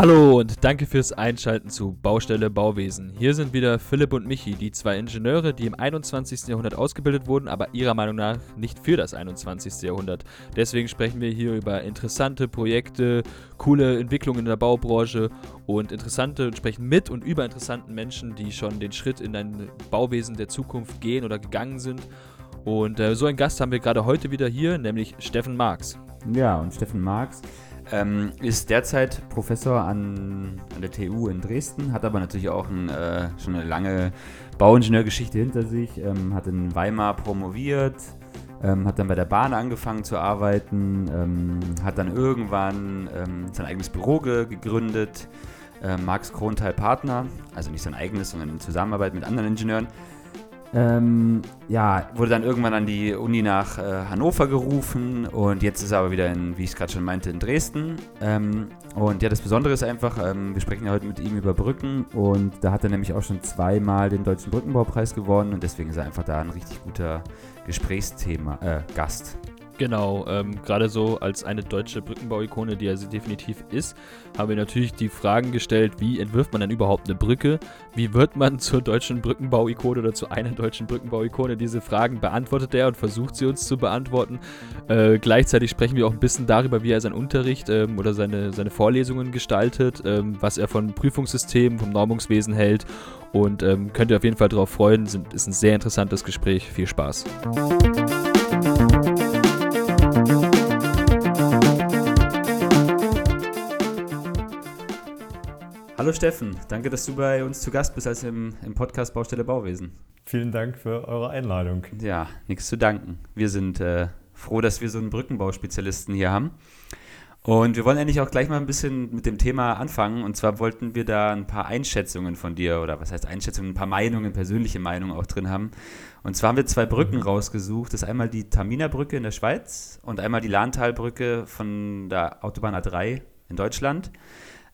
Hallo und danke fürs Einschalten zu Baustelle Bauwesen. Hier sind wieder Philipp und Michi, die zwei Ingenieure, die im 21. Jahrhundert ausgebildet wurden, aber ihrer Meinung nach nicht für das 21. Jahrhundert. Deswegen sprechen wir hier über interessante Projekte, coole Entwicklungen in der Baubranche und interessante und sprechen mit und über interessanten Menschen, die schon den Schritt in ein Bauwesen der Zukunft gehen oder gegangen sind. Und äh, so einen Gast haben wir gerade heute wieder hier, nämlich Steffen Marx. Ja, und Steffen Marx ähm, ist derzeit Professor an, an, der TU in Dresden, hat aber natürlich auch ein, äh, schon eine lange Bauingenieurgeschichte hinter sich, ähm, hat in Weimar promoviert, ähm, hat dann bei der Bahn angefangen zu arbeiten, ähm, hat dann irgendwann ähm, sein eigenes Büro ge gegründet, äh, Marx Krontal Partner, also nicht sein eigenes, sondern in Zusammenarbeit mit anderen Ingenieuren ähm, ja, wurde dann irgendwann an die Uni nach äh, Hannover gerufen und jetzt ist er aber wieder in, wie ich es gerade schon meinte, in Dresden. Ähm, und ja, das Besondere ist einfach, ähm, wir sprechen ja heute mit ihm über Brücken und da hat er nämlich auch schon zweimal den Deutschen Brückenbaupreis gewonnen und deswegen ist er einfach da ein richtig guter Gesprächsthema, äh, Gast. Genau, ähm, gerade so als eine deutsche Brückenbauikone, die er definitiv ist, haben wir natürlich die Fragen gestellt, wie entwirft man denn überhaupt eine Brücke? Wie wird man zur deutschen Brückenbauikone oder zu einer deutschen Brückenbauikone? Diese Fragen beantwortet er und versucht sie uns zu beantworten. Äh, gleichzeitig sprechen wir auch ein bisschen darüber, wie er seinen Unterricht ähm, oder seine, seine Vorlesungen gestaltet, ähm, was er von Prüfungssystemen, vom Normungswesen hält und ähm, könnt ihr auf jeden Fall darauf freuen. Sind, ist ein sehr interessantes Gespräch. Viel Spaß. Hallo Steffen, danke, dass du bei uns zu Gast bist als im, im Podcast Baustelle Bauwesen. Vielen Dank für eure Einladung. Ja, nichts zu danken. Wir sind äh, froh, dass wir so einen Brückenbauspezialisten hier haben. Und wir wollen eigentlich auch gleich mal ein bisschen mit dem Thema anfangen. Und zwar wollten wir da ein paar Einschätzungen von dir, oder was heißt Einschätzungen, ein paar Meinungen, persönliche Meinungen auch drin haben. Und zwar haben wir zwei Brücken mhm. rausgesucht. Das ist einmal die Tamina-Brücke in der Schweiz und einmal die Lahntalbrücke von der Autobahn A3 in Deutschland.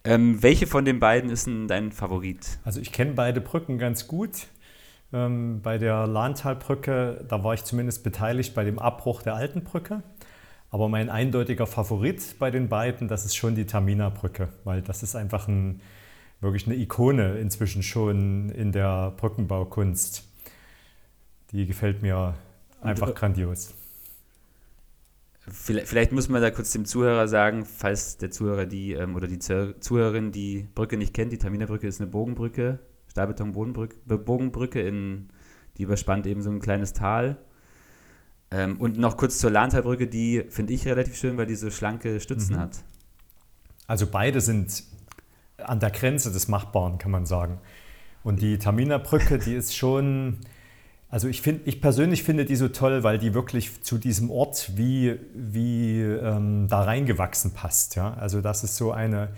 Ähm, welche von den beiden ist denn dein Favorit? Also ich kenne beide Brücken ganz gut. Ähm, bei der Lahntalbrücke, da war ich zumindest beteiligt bei dem Abbruch der alten Brücke. Aber mein eindeutiger Favorit bei den beiden, das ist schon die Tamina-Brücke, weil das ist einfach ein, wirklich eine Ikone inzwischen schon in der Brückenbaukunst. Die gefällt mir einfach Und, äh, grandios. Vielleicht muss man da kurz dem Zuhörer sagen, falls der Zuhörer die ähm, oder die Zuhörerin die Brücke nicht kennt, die Taminerbrücke ist eine Bogenbrücke, Stahlbeton-Bogenbrücke, in, die überspannt eben so ein kleines Tal. Ähm, und noch kurz zur Lahntalbrücke, die finde ich relativ schön, weil die so schlanke Stützen mhm. hat. Also beide sind an der Grenze des Machbaren, kann man sagen. Und die Taminerbrücke, die ist schon also ich, find, ich persönlich finde die so toll, weil die wirklich zu diesem Ort wie, wie ähm, da reingewachsen passt. Ja? Also das ist so eine,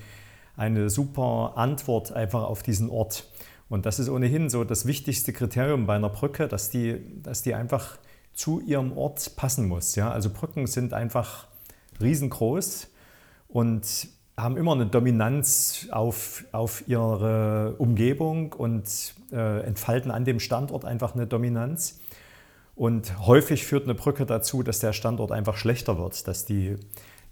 eine super Antwort einfach auf diesen Ort. Und das ist ohnehin so das wichtigste Kriterium bei einer Brücke, dass die, dass die einfach zu ihrem Ort passen muss. Ja? Also Brücken sind einfach riesengroß und haben immer eine Dominanz auf, auf ihre Umgebung und äh, entfalten an dem Standort einfach eine Dominanz. Und häufig führt eine Brücke dazu, dass der Standort einfach schlechter wird, dass die,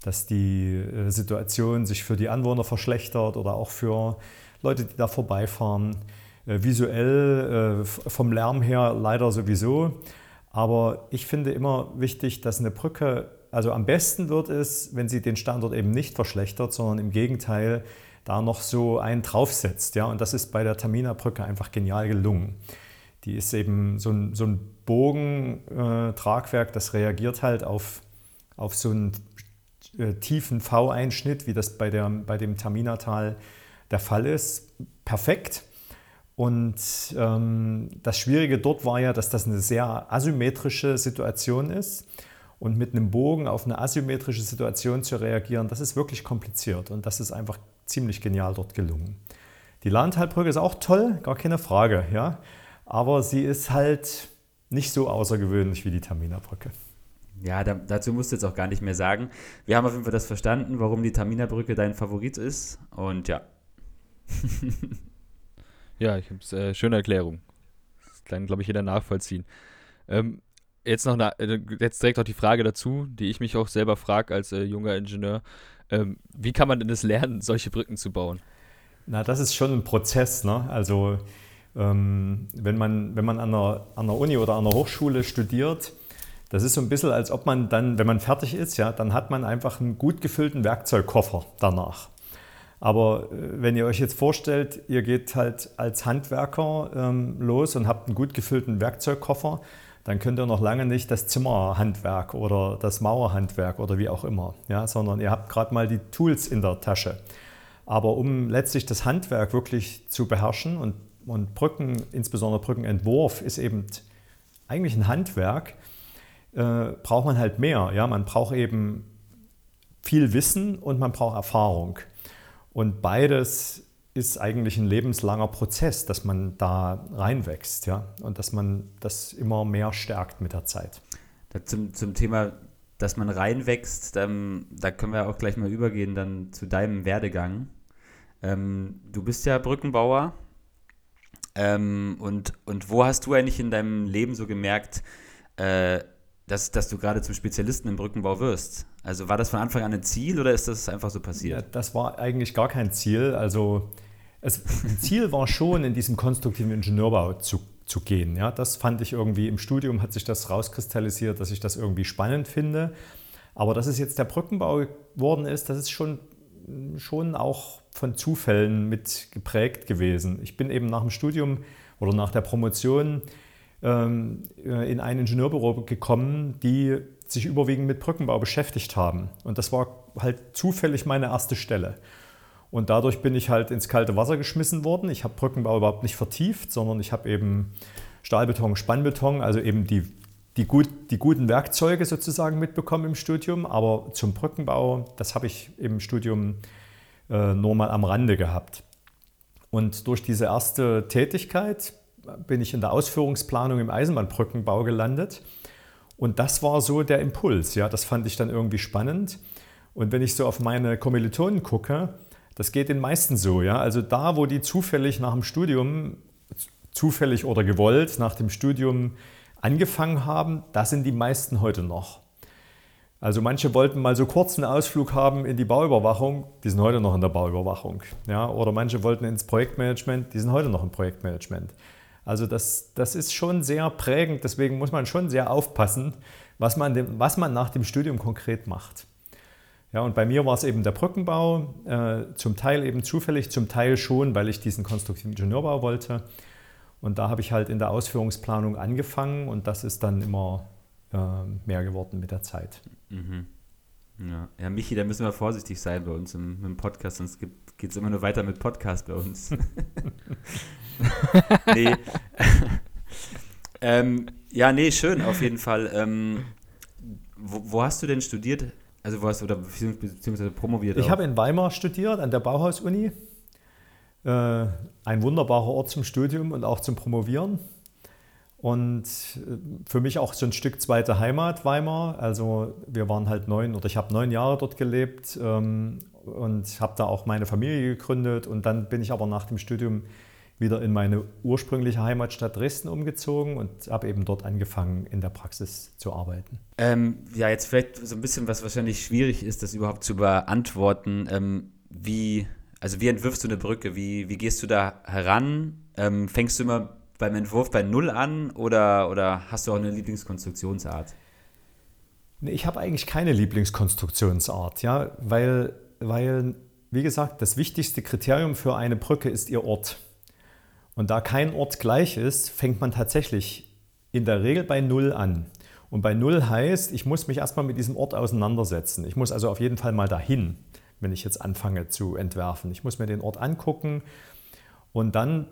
dass die äh, Situation sich für die Anwohner verschlechtert oder auch für Leute, die da vorbeifahren. Äh, visuell, äh, vom Lärm her leider sowieso. Aber ich finde immer wichtig, dass eine Brücke also am besten wird es, wenn sie den Standort eben nicht verschlechtert, sondern im Gegenteil da noch so einen draufsetzt. Ja? Und das ist bei der Tamina-Brücke einfach genial gelungen. Die ist eben so ein, so ein Bogentragwerk, das reagiert halt auf, auf so einen äh, tiefen V-Einschnitt, wie das bei, der, bei dem Taminatal der Fall ist. Perfekt. Und ähm, das Schwierige dort war ja, dass das eine sehr asymmetrische Situation ist. Und mit einem Bogen auf eine asymmetrische Situation zu reagieren, das ist wirklich kompliziert und das ist einfach ziemlich genial dort gelungen. Die Lahntalbrücke ist auch toll, gar keine Frage, ja. Aber sie ist halt nicht so außergewöhnlich wie die Tamina-Brücke. Ja, da, dazu musst du jetzt auch gar nicht mehr sagen. Wir haben auf jeden Fall das verstanden, warum die Tamina-Brücke dein Favorit ist. Und ja. ja, ich habe es. Äh, schöne Erklärung. Das kann, glaube ich, jeder nachvollziehen. Ähm, jetzt noch eine, äh, jetzt direkt auch die Frage dazu, die ich mich auch selber frage als äh, junger Ingenieur. Ähm, wie kann man denn das lernen, solche Brücken zu bauen? Na, das ist schon ein Prozess. Ne? Also ähm, wenn man, wenn man an, einer, an einer Uni oder an einer Hochschule studiert, das ist so ein bisschen, als ob man dann, wenn man fertig ist, ja, dann hat man einfach einen gut gefüllten Werkzeugkoffer danach. Aber äh, wenn ihr euch jetzt vorstellt, ihr geht halt als Handwerker ähm, los und habt einen gut gefüllten Werkzeugkoffer, dann könnt ihr noch lange nicht das Zimmerhandwerk oder das Mauerhandwerk oder wie auch immer, ja, sondern ihr habt gerade mal die Tools in der Tasche. Aber um letztlich das Handwerk wirklich zu beherrschen und, und Brücken, insbesondere Brückenentwurf, ist eben eigentlich ein Handwerk, äh, braucht man halt mehr. Ja? Man braucht eben viel Wissen und man braucht Erfahrung. Und beides ist eigentlich ein lebenslanger Prozess, dass man da reinwächst ja? und dass man das immer mehr stärkt mit der Zeit. Zum, zum Thema, dass man reinwächst, ähm, da können wir auch gleich mal übergehen dann zu deinem Werdegang. Ähm, du bist ja Brückenbauer ähm, und, und wo hast du eigentlich in deinem Leben so gemerkt, äh, dass, dass du gerade zum Spezialisten im Brückenbau wirst? Also war das von Anfang an ein Ziel oder ist das einfach so passiert? Ja, das war eigentlich gar kein Ziel. Also es, Ziel war schon, in diesem konstruktiven Ingenieurbau zu, zu gehen. Ja, das fand ich irgendwie im Studium, hat sich das rauskristallisiert, dass ich das irgendwie spannend finde. Aber dass es jetzt der Brückenbau geworden ist, das ist schon, schon auch von Zufällen mit geprägt gewesen. Ich bin eben nach dem Studium oder nach der Promotion ähm, in ein Ingenieurbüro gekommen, die sich überwiegend mit Brückenbau beschäftigt haben. Und das war halt zufällig meine erste Stelle. Und dadurch bin ich halt ins kalte Wasser geschmissen worden. Ich habe Brückenbau überhaupt nicht vertieft, sondern ich habe eben Stahlbeton, Spannbeton, also eben die, die, gut, die guten Werkzeuge sozusagen mitbekommen im Studium. Aber zum Brückenbau, das habe ich im Studium äh, nur mal am Rande gehabt. Und durch diese erste Tätigkeit bin ich in der Ausführungsplanung im Eisenbahnbrückenbau gelandet. Und das war so der Impuls. Ja, das fand ich dann irgendwie spannend. Und wenn ich so auf meine Kommilitonen gucke, das geht den meisten so, ja. Also da, wo die zufällig nach dem Studium, zufällig oder gewollt, nach dem Studium angefangen haben, da sind die meisten heute noch. Also manche wollten mal so kurz einen Ausflug haben in die Bauüberwachung, die sind heute noch in der Bauüberwachung. Ja? Oder manche wollten ins Projektmanagement, die sind heute noch im Projektmanagement. Also das, das ist schon sehr prägend, deswegen muss man schon sehr aufpassen, was man, dem, was man nach dem Studium konkret macht. Ja, und bei mir war es eben der Brückenbau, äh, zum Teil eben zufällig, zum Teil schon, weil ich diesen konstruktiven Ingenieurbau wollte. Und da habe ich halt in der Ausführungsplanung angefangen und das ist dann immer äh, mehr geworden mit der Zeit. Mhm. Ja. ja, Michi, da müssen wir vorsichtig sein bei uns im, im Podcast, sonst geht es immer nur weiter mit Podcast bei uns. nee. ähm, ja, nee, schön, auf jeden Fall. Ähm, wo, wo, hast du denn studiert? Also wo hast du, oder beziehungsweise promoviert? Ich habe in Weimar studiert, an der Bauhaus-Uni. Äh, ein wunderbarer Ort zum Studium und auch zum Promovieren. Und äh, für mich auch so ein Stück zweite Heimat, Weimar. Also wir waren halt neun oder ich habe neun Jahre dort gelebt ähm, und habe da auch meine Familie gegründet. Und dann bin ich aber nach dem Studium wieder in meine ursprüngliche Heimatstadt Dresden umgezogen und habe eben dort angefangen, in der Praxis zu arbeiten. Ähm, ja, jetzt vielleicht so ein bisschen, was wahrscheinlich schwierig ist, das überhaupt zu beantworten. Ähm, wie, also wie entwirfst du eine Brücke? Wie, wie gehst du da heran? Ähm, fängst du immer beim Entwurf bei Null an oder, oder hast du auch eine Lieblingskonstruktionsart? Ich habe eigentlich keine Lieblingskonstruktionsart, ja, weil, weil, wie gesagt, das wichtigste Kriterium für eine Brücke ist ihr Ort. Und da kein Ort gleich ist, fängt man tatsächlich in der Regel bei Null an. Und bei Null heißt, ich muss mich erstmal mit diesem Ort auseinandersetzen. Ich muss also auf jeden Fall mal dahin, wenn ich jetzt anfange zu entwerfen. Ich muss mir den Ort angucken und dann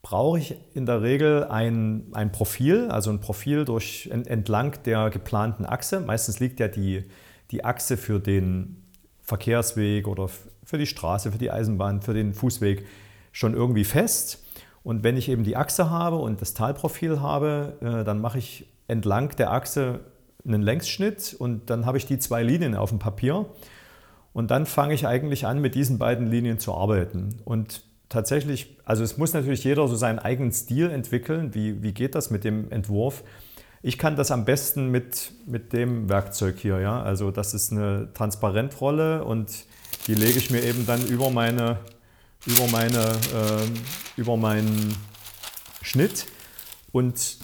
brauche ich in der Regel ein, ein Profil, also ein Profil durch, entlang der geplanten Achse. Meistens liegt ja die, die Achse für den Verkehrsweg oder für die Straße, für die Eisenbahn, für den Fußweg schon irgendwie fest. Und wenn ich eben die Achse habe und das Talprofil habe, äh, dann mache ich entlang der Achse einen Längsschnitt und dann habe ich die zwei Linien auf dem Papier. Und dann fange ich eigentlich an, mit diesen beiden Linien zu arbeiten. Und tatsächlich, also es muss natürlich jeder so seinen eigenen Stil entwickeln. Wie, wie geht das mit dem Entwurf? Ich kann das am besten mit, mit dem Werkzeug hier. Ja? Also das ist eine Transparentrolle und die lege ich mir eben dann über, meine, über, meine, äh, über meinen Schnitt und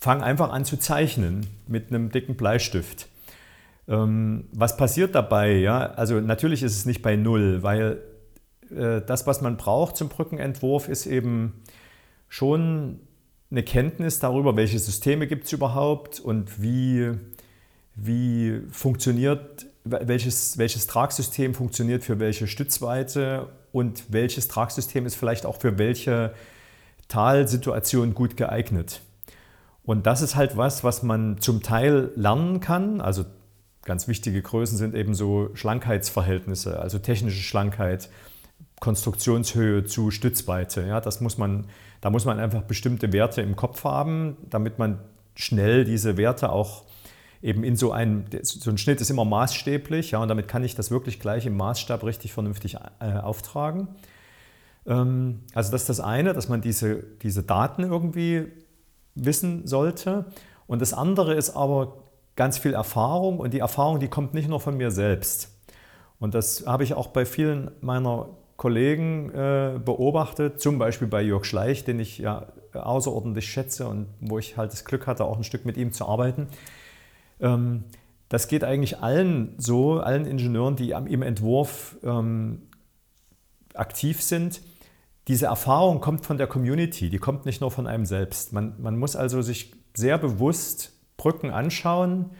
fange einfach an zu zeichnen mit einem dicken Bleistift. Ähm, was passiert dabei? Ja? Also natürlich ist es nicht bei Null, weil äh, das, was man braucht zum Brückenentwurf, ist eben schon eine Kenntnis darüber, welche Systeme gibt es überhaupt und wie, wie funktioniert, welches, welches Tragsystem funktioniert für welche Stützweite und welches Tragsystem ist vielleicht auch für welche Talsituation gut geeignet. Und das ist halt was, was man zum Teil lernen kann. Also ganz wichtige Größen sind eben so Schlankheitsverhältnisse, also technische Schlankheit, Konstruktionshöhe zu Stützweite. Ja, das muss man, da muss man einfach bestimmte Werte im Kopf haben, damit man schnell diese Werte auch eben in so einem, so ein Schnitt ist immer maßstäblich, ja, und damit kann ich das wirklich gleich im Maßstab richtig vernünftig äh, auftragen. Ähm, also das ist das eine, dass man diese, diese Daten irgendwie wissen sollte. Und das andere ist aber ganz viel Erfahrung und die Erfahrung, die kommt nicht nur von mir selbst. Und das habe ich auch bei vielen meiner Kollegen äh, beobachtet, zum Beispiel bei Jörg Schleich, den ich ja außerordentlich schätze und wo ich halt das Glück hatte, auch ein Stück mit ihm zu arbeiten. Ähm, das geht eigentlich allen so, allen Ingenieuren, die im Entwurf ähm, aktiv sind. Diese Erfahrung kommt von der Community, die kommt nicht nur von einem selbst. Man, man muss also sich sehr bewusst Brücken anschauen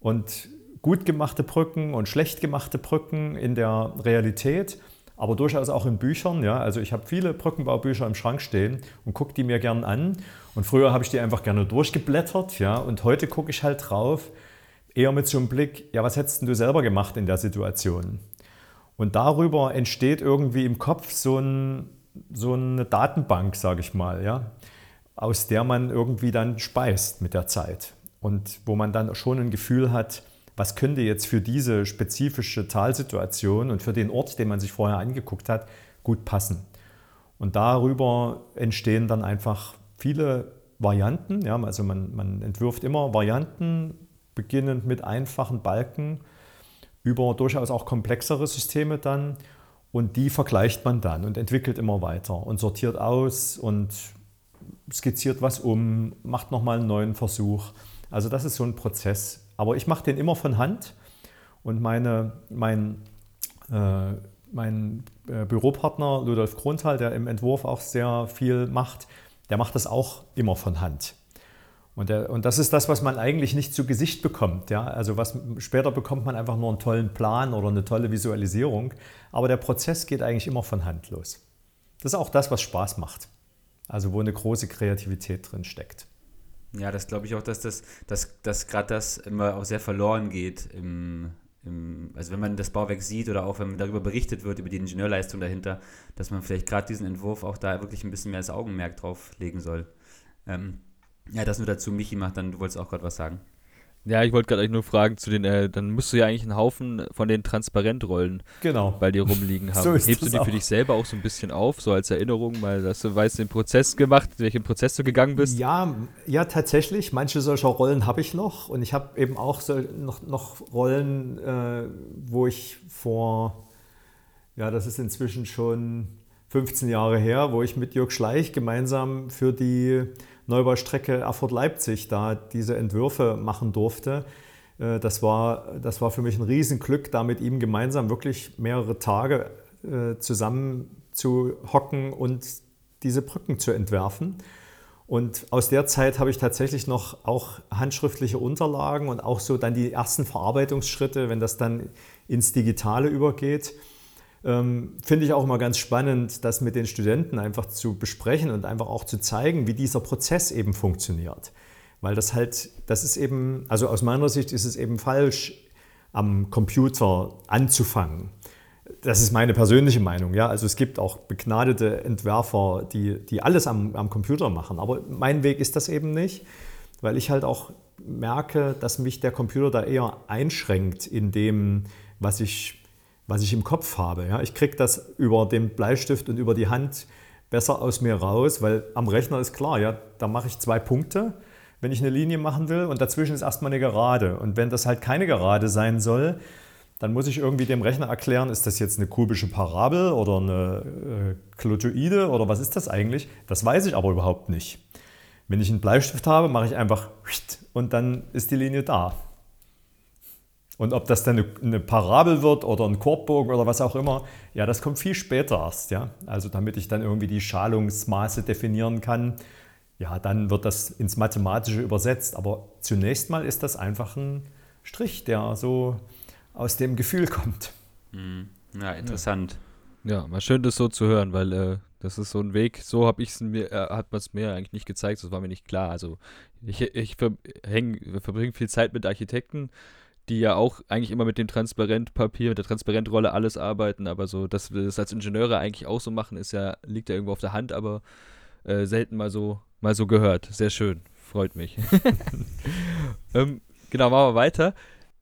und gut gemachte Brücken und schlecht gemachte Brücken in der Realität aber durchaus auch in Büchern. Ja? Also ich habe viele Brückenbaubücher im Schrank stehen und gucke die mir gern an. Und früher habe ich die einfach gerne durchgeblättert. Ja? Und heute gucke ich halt drauf, eher mit so einem Blick, ja, was hättest du selber gemacht in der Situation? Und darüber entsteht irgendwie im Kopf so, ein, so eine Datenbank, sage ich mal, ja? aus der man irgendwie dann speist mit der Zeit. Und wo man dann schon ein Gefühl hat, was könnte jetzt für diese spezifische Talsituation und für den Ort, den man sich vorher angeguckt hat, gut passen. Und darüber entstehen dann einfach viele Varianten. Ja, also man, man entwirft immer Varianten, beginnend mit einfachen Balken, über durchaus auch komplexere Systeme dann. Und die vergleicht man dann und entwickelt immer weiter und sortiert aus und skizziert was um, macht nochmal einen neuen Versuch. Also das ist so ein Prozess, aber ich mache den immer von Hand und meine, mein, äh, mein äh, Büropartner Ludolf Kronthal, der im Entwurf auch sehr viel macht, der macht das auch immer von Hand. Und, der, und, das ist das, was man eigentlich nicht zu Gesicht bekommt. Ja? Also was, später bekommt man einfach nur einen tollen Plan oder eine tolle Visualisierung. Aber der Prozess geht eigentlich immer von Hand los. Das ist auch das, was Spaß macht. Also wo eine große Kreativität drin steckt. Ja, das glaube ich auch, dass das, dass, dass gerade das immer auch sehr verloren geht im, im, also wenn man das Bauwerk sieht oder auch wenn darüber berichtet wird, über die Ingenieurleistung dahinter, dass man vielleicht gerade diesen Entwurf auch da wirklich ein bisschen mehr das Augenmerk drauf legen soll. Ähm, ja, das nur dazu, Michi macht dann, du wolltest auch gerade was sagen. Ja, ich wollte gerade euch nur fragen zu den, äh, dann musst du ja eigentlich einen Haufen von den Transparentrollen genau. bei dir rumliegen haben. so Hebst du die auch. für dich selber auch so ein bisschen auf, so als Erinnerung, weil dass du weißt, den Prozess gemacht, welchen Prozess du gegangen bist? Ja, ja, tatsächlich. Manche solcher Rollen habe ich noch und ich habe eben auch so noch, noch Rollen, äh, wo ich vor, ja, das ist inzwischen schon 15 Jahre her, wo ich mit Jörg Schleich gemeinsam für die Neubaustrecke Erfurt-Leipzig da diese Entwürfe machen durfte. Äh, das war, das war für mich ein Riesenglück, da mit ihm gemeinsam wirklich mehrere Tage äh, zusammen zu hocken und diese Brücken zu entwerfen. Und aus der Zeit habe ich tatsächlich noch auch handschriftliche Unterlagen und auch so dann die ersten Verarbeitungsschritte, wenn das dann ins Digitale übergeht. Ähm, Finde ich auch immer ganz spannend, das mit den Studenten einfach zu besprechen und einfach auch zu zeigen, wie dieser Prozess eben funktioniert. Weil das halt, das ist eben, also aus meiner Sicht ist es eben falsch, am Computer anzufangen. Das ist meine persönliche Meinung. Ja? Also es gibt auch begnadete Entwerfer, die, die alles am, am Computer machen. Aber mein Weg ist das eben nicht, weil ich halt auch merke, dass mich der Computer da eher einschränkt in dem, was ich was ich im Kopf habe. Ja, ich kriege das über den Bleistift und über die Hand besser aus mir raus, weil am Rechner ist klar, ja, da mache ich zwei Punkte, wenn ich eine Linie machen will und dazwischen ist erstmal eine Gerade. Und wenn das halt keine Gerade sein soll, dann muss ich irgendwie dem Rechner erklären, ist das jetzt eine kubische Parabel oder eine äh, Klotoide oder was ist das eigentlich? Das weiß ich aber überhaupt nicht. Wenn ich einen Bleistift habe, mache ich einfach und dann ist die Linie da. Und ob das dann eine, Parabel wird oder ein Korbbogen oder was auch immer, ja, das kommt viel später erst. Ja? Also damit ich dann irgendwie die Schalungsmaße definieren kann, ja, dann wird das ins Mathematische übersetzt. Aber zunächst mal ist das einfach ein Strich, der so aus dem Gefühl kommt. Mhm. Ja, interessant. Ja, mal schön, das so zu hören, weil äh, das ist so ein Weg, so habe ich es mir, äh, hat man es mir eigentlich nicht gezeigt, das war mir nicht klar. Also ich, ich verbringe viel Zeit mit Architekten, die ja auch eigentlich immer mit dem Transparentpapier, mit der Transparentrolle alles arbeiten, aber so, dass wir das als Ingenieure eigentlich auch so machen, ist ja, liegt ja irgendwo auf der Hand, aber äh, selten mal so, mal so gehört. Sehr schön, freut mich. ähm, genau, machen wir weiter.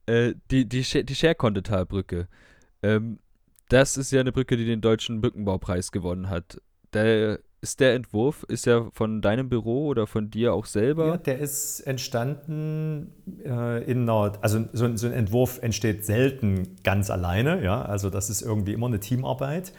Äh, die die, die Scherkondetalbrücke. Ähm, das ist ja eine Brücke, die den deutschen Brückenbaupreis gewonnen hat. Der, ist der Entwurf, ist er von deinem Büro oder von dir auch selber? Ja, der ist entstanden äh, in einer, also so, so, ein Entwurf entsteht selten ganz alleine, ja, also das ist irgendwie immer eine Teamarbeit.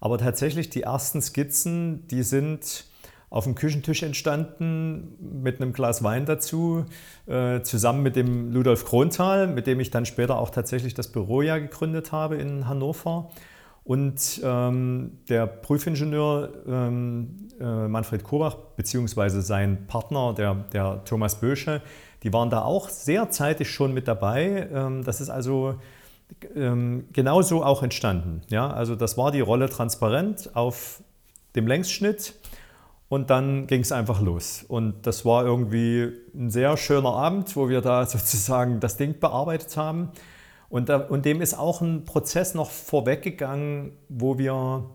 Aber tatsächlich die ersten Skizzen, die sind auf dem Küchentisch entstanden mit einem Glas Wein dazu, äh, zusammen mit dem Ludolf Kronthal, mit dem ich dann später auch tatsächlich das Büro ja gegründet habe in Hannover. Und ähm, der Prüfingenieur ähm, äh, Manfred Kobach beziehungsweise sein Partner, der, der Thomas Bösche, die waren da auch sehr zeitig schon mit dabei. Ähm, das ist also ähm, genauso auch entstanden. Ja? Also das war die Rolle transparent auf dem Längsschnitt und dann ging es einfach los. Und das war irgendwie ein sehr schöner Abend, wo wir da sozusagen das Ding bearbeitet haben. Und, da, und dem ist auch ein Prozess noch vorweggegangen, wo wir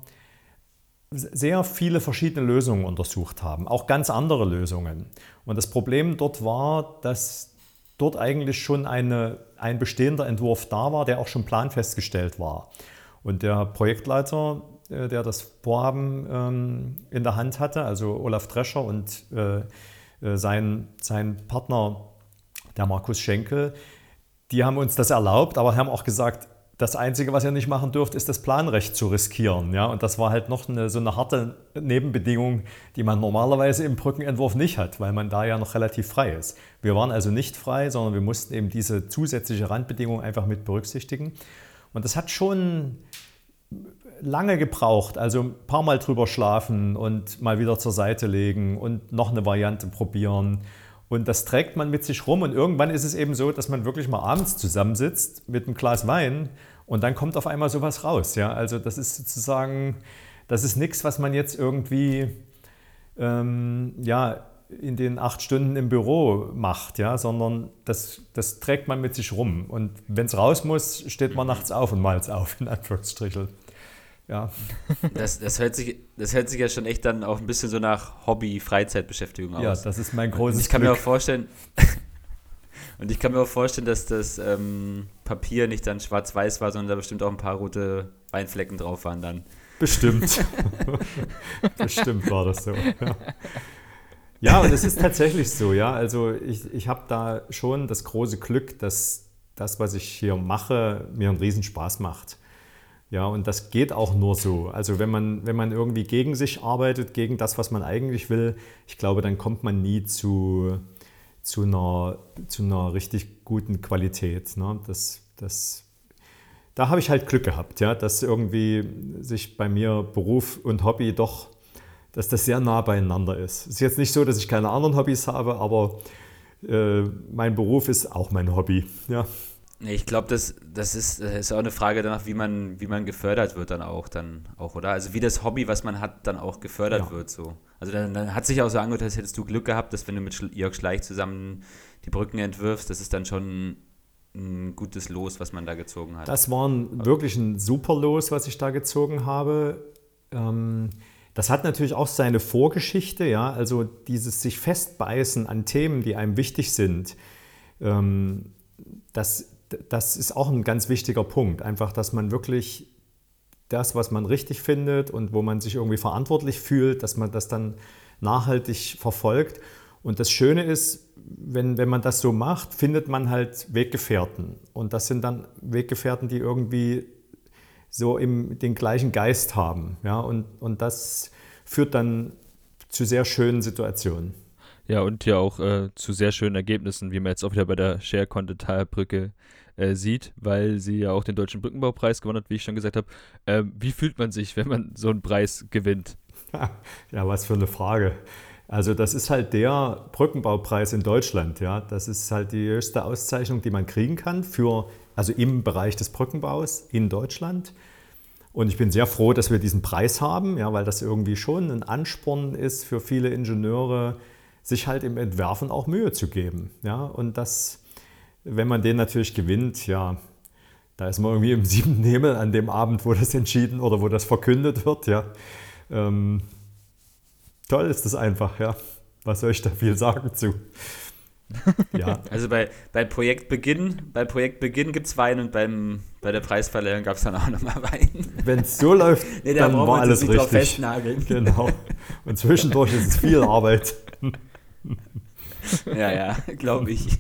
sehr viele verschiedene Lösungen untersucht haben, auch ganz andere Lösungen. Und das Problem dort war, dass dort eigentlich schon eine, ein bestehender Entwurf da war, der auch schon planfestgestellt war. Und der Projektleiter äh, der das Vorhaben ähm, in der Hand hatte, also Olaf Drescher und äh, äh, sein, sein Partner, der Markus Schenkel, die haben uns das erlaubt, aber haben auch gesagt, das Einzige, was ihr nicht machen dürft, ist das Planrecht zu riskieren. Ja? Und das war halt noch eine, so eine harte Nebenbedingung, die man normalerweise im Brückenentwurf nicht hat, weil man da ja noch relativ frei ist. Wir waren also nicht frei, sondern wir mussten eben diese zusätzliche Randbedingung einfach mit berücksichtigen. Und das hat schon lange gebraucht, also ein paar Mal drüber schlafen und mal wieder zur Seite legen und noch eine Variante probieren. Und das trägt man mit sich rum und irgendwann ist es eben so, dass man wirklich mal abends zusammensitzt mit einem Glas Wein und dann kommt auf einmal sowas raus. Ja? Also das ist sozusagen, das ist nichts, was man jetzt irgendwie ähm, ja, in den acht Stunden im Büro macht, ja, sondern das, das trägt man mit sich rum. Und wenn es raus muss, steht man nachts auf und malt es auf, in Anführungsstrichen. Ja. Das, das, hört sich, das hört sich ja schon echt dann auch ein bisschen so nach Hobby-Freizeitbeschäftigung aus. Ja, das ist mein großes und Ich kann Glück. mir auch vorstellen, und ich kann mir auch vorstellen, dass das ähm, Papier nicht dann schwarz-weiß war, sondern da bestimmt auch ein paar rote Weinflecken drauf waren dann. Bestimmt. bestimmt war das so. Ja. ja, und es ist tatsächlich so, ja. Also ich, ich habe da schon das große Glück, dass das, was ich hier mache, mir einen Riesenspaß macht. Ja, und das geht auch nur so. Also wenn man, wenn man irgendwie gegen sich arbeitet, gegen das, was man eigentlich will, ich glaube, dann kommt man nie zu, zu, einer, zu einer richtig guten Qualität. Ne? Das, das, da habe ich halt Glück gehabt, ja, dass irgendwie sich bei mir Beruf und Hobby doch, dass das sehr nah beieinander ist. Es ist jetzt nicht so, dass ich keine anderen Hobbys habe, aber äh, mein Beruf ist auch mein Hobby. Ja. Ich glaube, das, das, ist, das ist auch eine Frage danach, wie man, wie man gefördert wird dann auch, dann auch, oder? Also wie das Hobby, was man hat, dann auch gefördert ja. wird. So. Also dann, dann, hat sich auch so angehört, als hättest du Glück gehabt, dass wenn du mit Jörg Schleich zusammen die Brücken entwirfst, das ist dann schon ein gutes Los, was man da gezogen hat. Das war ein, wirklich ein super Los, was ich da gezogen habe. Ähm, das hat natürlich auch seine Vorgeschichte, ja, also dieses sich festbeißen an Themen, die einem wichtig sind. Ähm, das das ist auch ein ganz wichtiger Punkt. Einfach, dass man wirklich das, was man richtig findet und wo man sich irgendwie verantwortlich fühlt, dass man das dann nachhaltig verfolgt. Und das Schöne ist, wenn, wenn man das so macht, findet man halt Weggefährten. Und das sind dann Weggefährten, die irgendwie so im, den gleichen Geist haben. Ja? Und, und das führt dann zu sehr schönen Situationen. Ja, und ja auch äh, zu sehr schönen Ergebnissen, wie man jetzt auch wieder bei der Share Brücke äh, sieht, weil sie ja auch den Deutschen Brückenbaupreis gewonnen hat, wie ich schon gesagt habe. Äh, wie fühlt man sich, wenn man so einen Preis gewinnt? Ja, was für eine Frage. Also das ist halt der Brückenbaupreis in Deutschland, ja. Das ist halt die höchste Auszeichnung, die man kriegen kann für, also im Bereich des Brückenbaus in Deutschland. Und ich bin sehr froh, dass wir diesen Preis haben, ja, weil das irgendwie schon ein Ansporn ist für viele Ingenieure, sich halt im Entwerfen auch Mühe zu geben. Ja. Und das, wenn man den natürlich gewinnt, ja, da ist man irgendwie im siebten Himmel an dem Abend, wo das entschieden oder wo das verkündet wird, ja. Ähm, toll ist das einfach, ja. Was soll ich da viel sagen zu? ja. Also bei, bei Projektbeginn, bei Projektbeginn gibt es Wein und beim, bei der Preisverleihung gab es dann auch nochmal Wein. Wenn es so läuft, nee, dann war alles richtig. Genau. Und zwischendurch ist es viel Arbeit. ja, ja, glaube ich.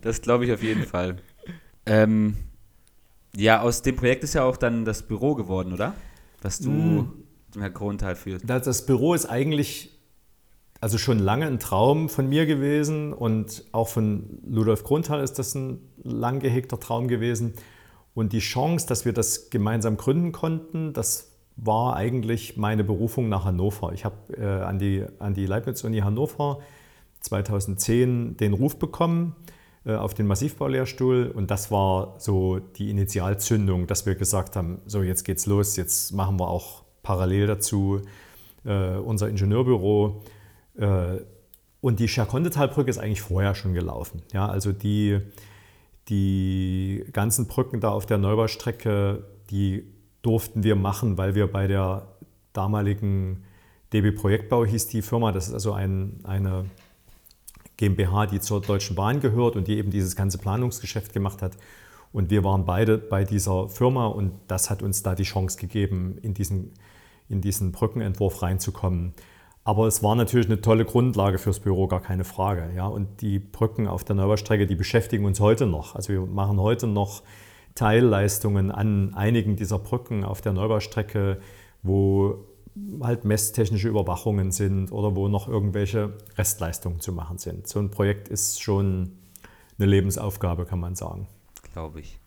Das glaube ich auf jeden Fall. Ähm, ja, aus dem Projekt ist ja auch dann das Büro geworden, oder? Was du mm. Herr Kronthal führt. Das Büro ist eigentlich also schon lange ein Traum von mir gewesen und auch von Ludolf Kronthal ist das ein lang gehegter Traum gewesen. Und die Chance, dass wir das gemeinsam gründen konnten, das war eigentlich meine Berufung nach Hannover. Ich habe äh, an die, an die Leibniz-Uni Hannover 2010 den Ruf bekommen auf den Massivbaulehrstuhl und das war so die Initialzündung, dass wir gesagt haben, so jetzt geht's los, jetzt machen wir auch parallel dazu äh, unser Ingenieurbüro. Äh, und die Scherkondetalbrücke ist eigentlich vorher schon gelaufen. Ja, also die, die ganzen Brücken da auf der Neubaustrecke, die durften wir machen, weil wir bei der damaligen DB Projektbau hieß die Firma, das ist also ein, eine GmbH, die zur Deutschen Bahn gehört und die eben dieses ganze Planungsgeschäft gemacht hat. Und wir waren beide bei dieser Firma und das hat uns da die Chance gegeben, in diesen in diesen Brückenentwurf reinzukommen. Aber es war natürlich eine tolle Grundlage fürs Büro, gar keine Frage. Ja? Und die Brücken auf der Neubaustrecke, die beschäftigen uns heute noch. Also wir machen heute noch Teilleistungen an einigen dieser Brücken auf der Neubaustrecke, wo halt messtechnische Überwachungen sind oder wo noch irgendwelche Restleistungen zu machen sind. So ein Projekt ist schon eine Lebensaufgabe, kann man sagen. Glaube ich.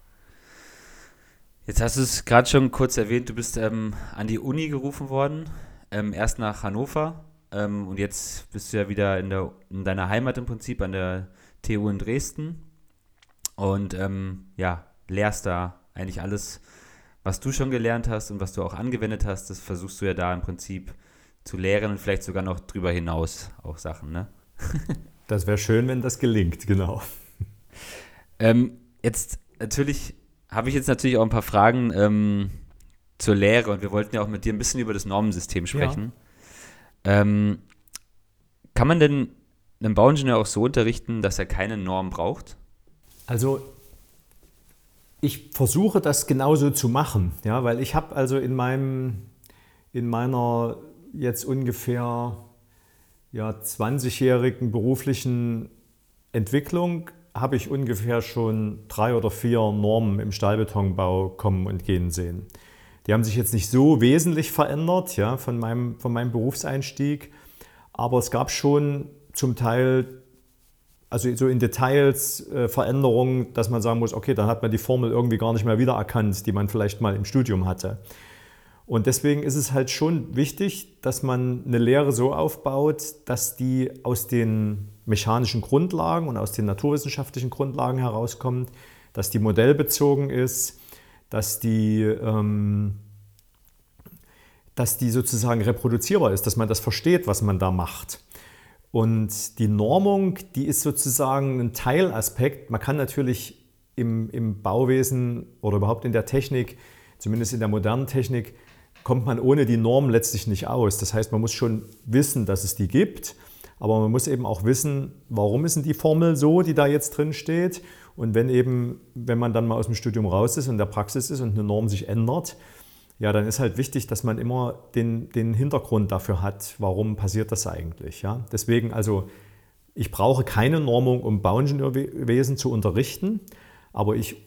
Jetzt hast du es gerade schon kurz erwähnt, du bist ähm, an die Uni gerufen worden, ähm, erst nach Hannover ähm, und jetzt bist du ja wieder in, der, in deiner Heimat im Prinzip an der TU in Dresden und ähm, ja, lehrst da eigentlich alles, was du schon gelernt hast und was du auch angewendet hast, das versuchst du ja da im Prinzip zu lehren und vielleicht sogar noch drüber hinaus auch Sachen, ne? das wäre schön, wenn das gelingt, genau. Ähm, jetzt natürlich habe ich jetzt natürlich auch ein paar Fragen ähm, zur Lehre und wir wollten ja auch mit dir ein bisschen über das Normensystem sprechen. Ja. Ähm, kann man denn einen Bauingenieur auch so unterrichten, dass er keine Norm braucht? Also ich versuche das genauso zu machen, ja, weil ich habe also in meinem in meiner jetzt ungefähr ja, 20-jährigen beruflichen Entwicklung habe ich ungefähr schon drei oder vier Normen im Stahlbetonbau kommen und gehen sehen. Die haben sich jetzt nicht so wesentlich verändert ja, von, meinem, von meinem Berufseinstieg, aber es gab schon zum Teil, also so in Details äh, Veränderungen, dass man sagen muss, okay, dann hat man die Formel irgendwie gar nicht mehr wiedererkannt, die man vielleicht mal im Studium hatte. Und deswegen ist es halt schon wichtig, dass man eine Lehre so aufbaut, dass die aus den mechanischen Grundlagen und aus den naturwissenschaftlichen Grundlagen herauskommt, dass die modellbezogen ist, dass die, ähm, dass die sozusagen reproduzierbar ist, dass man das versteht, was man da macht. Und die Normung, die ist sozusagen ein Teilaspekt. Man kann natürlich im, im Bauwesen oder überhaupt in der Technik, zumindest in der modernen Technik, kommt man ohne die Norm letztlich nicht aus. Das heißt, man muss schon wissen, dass es die gibt aber man muss eben auch wissen, warum ist denn die Formel so, die da jetzt drin steht. Und wenn eben, wenn man dann mal aus dem Studium raus ist und in der Praxis ist und eine Norm sich ändert, ja, dann ist halt wichtig, dass man immer den, den Hintergrund dafür hat, warum passiert das eigentlich. Ja? Deswegen also ich brauche keine Normung, um Bauingenieurwesen zu unterrichten, aber ich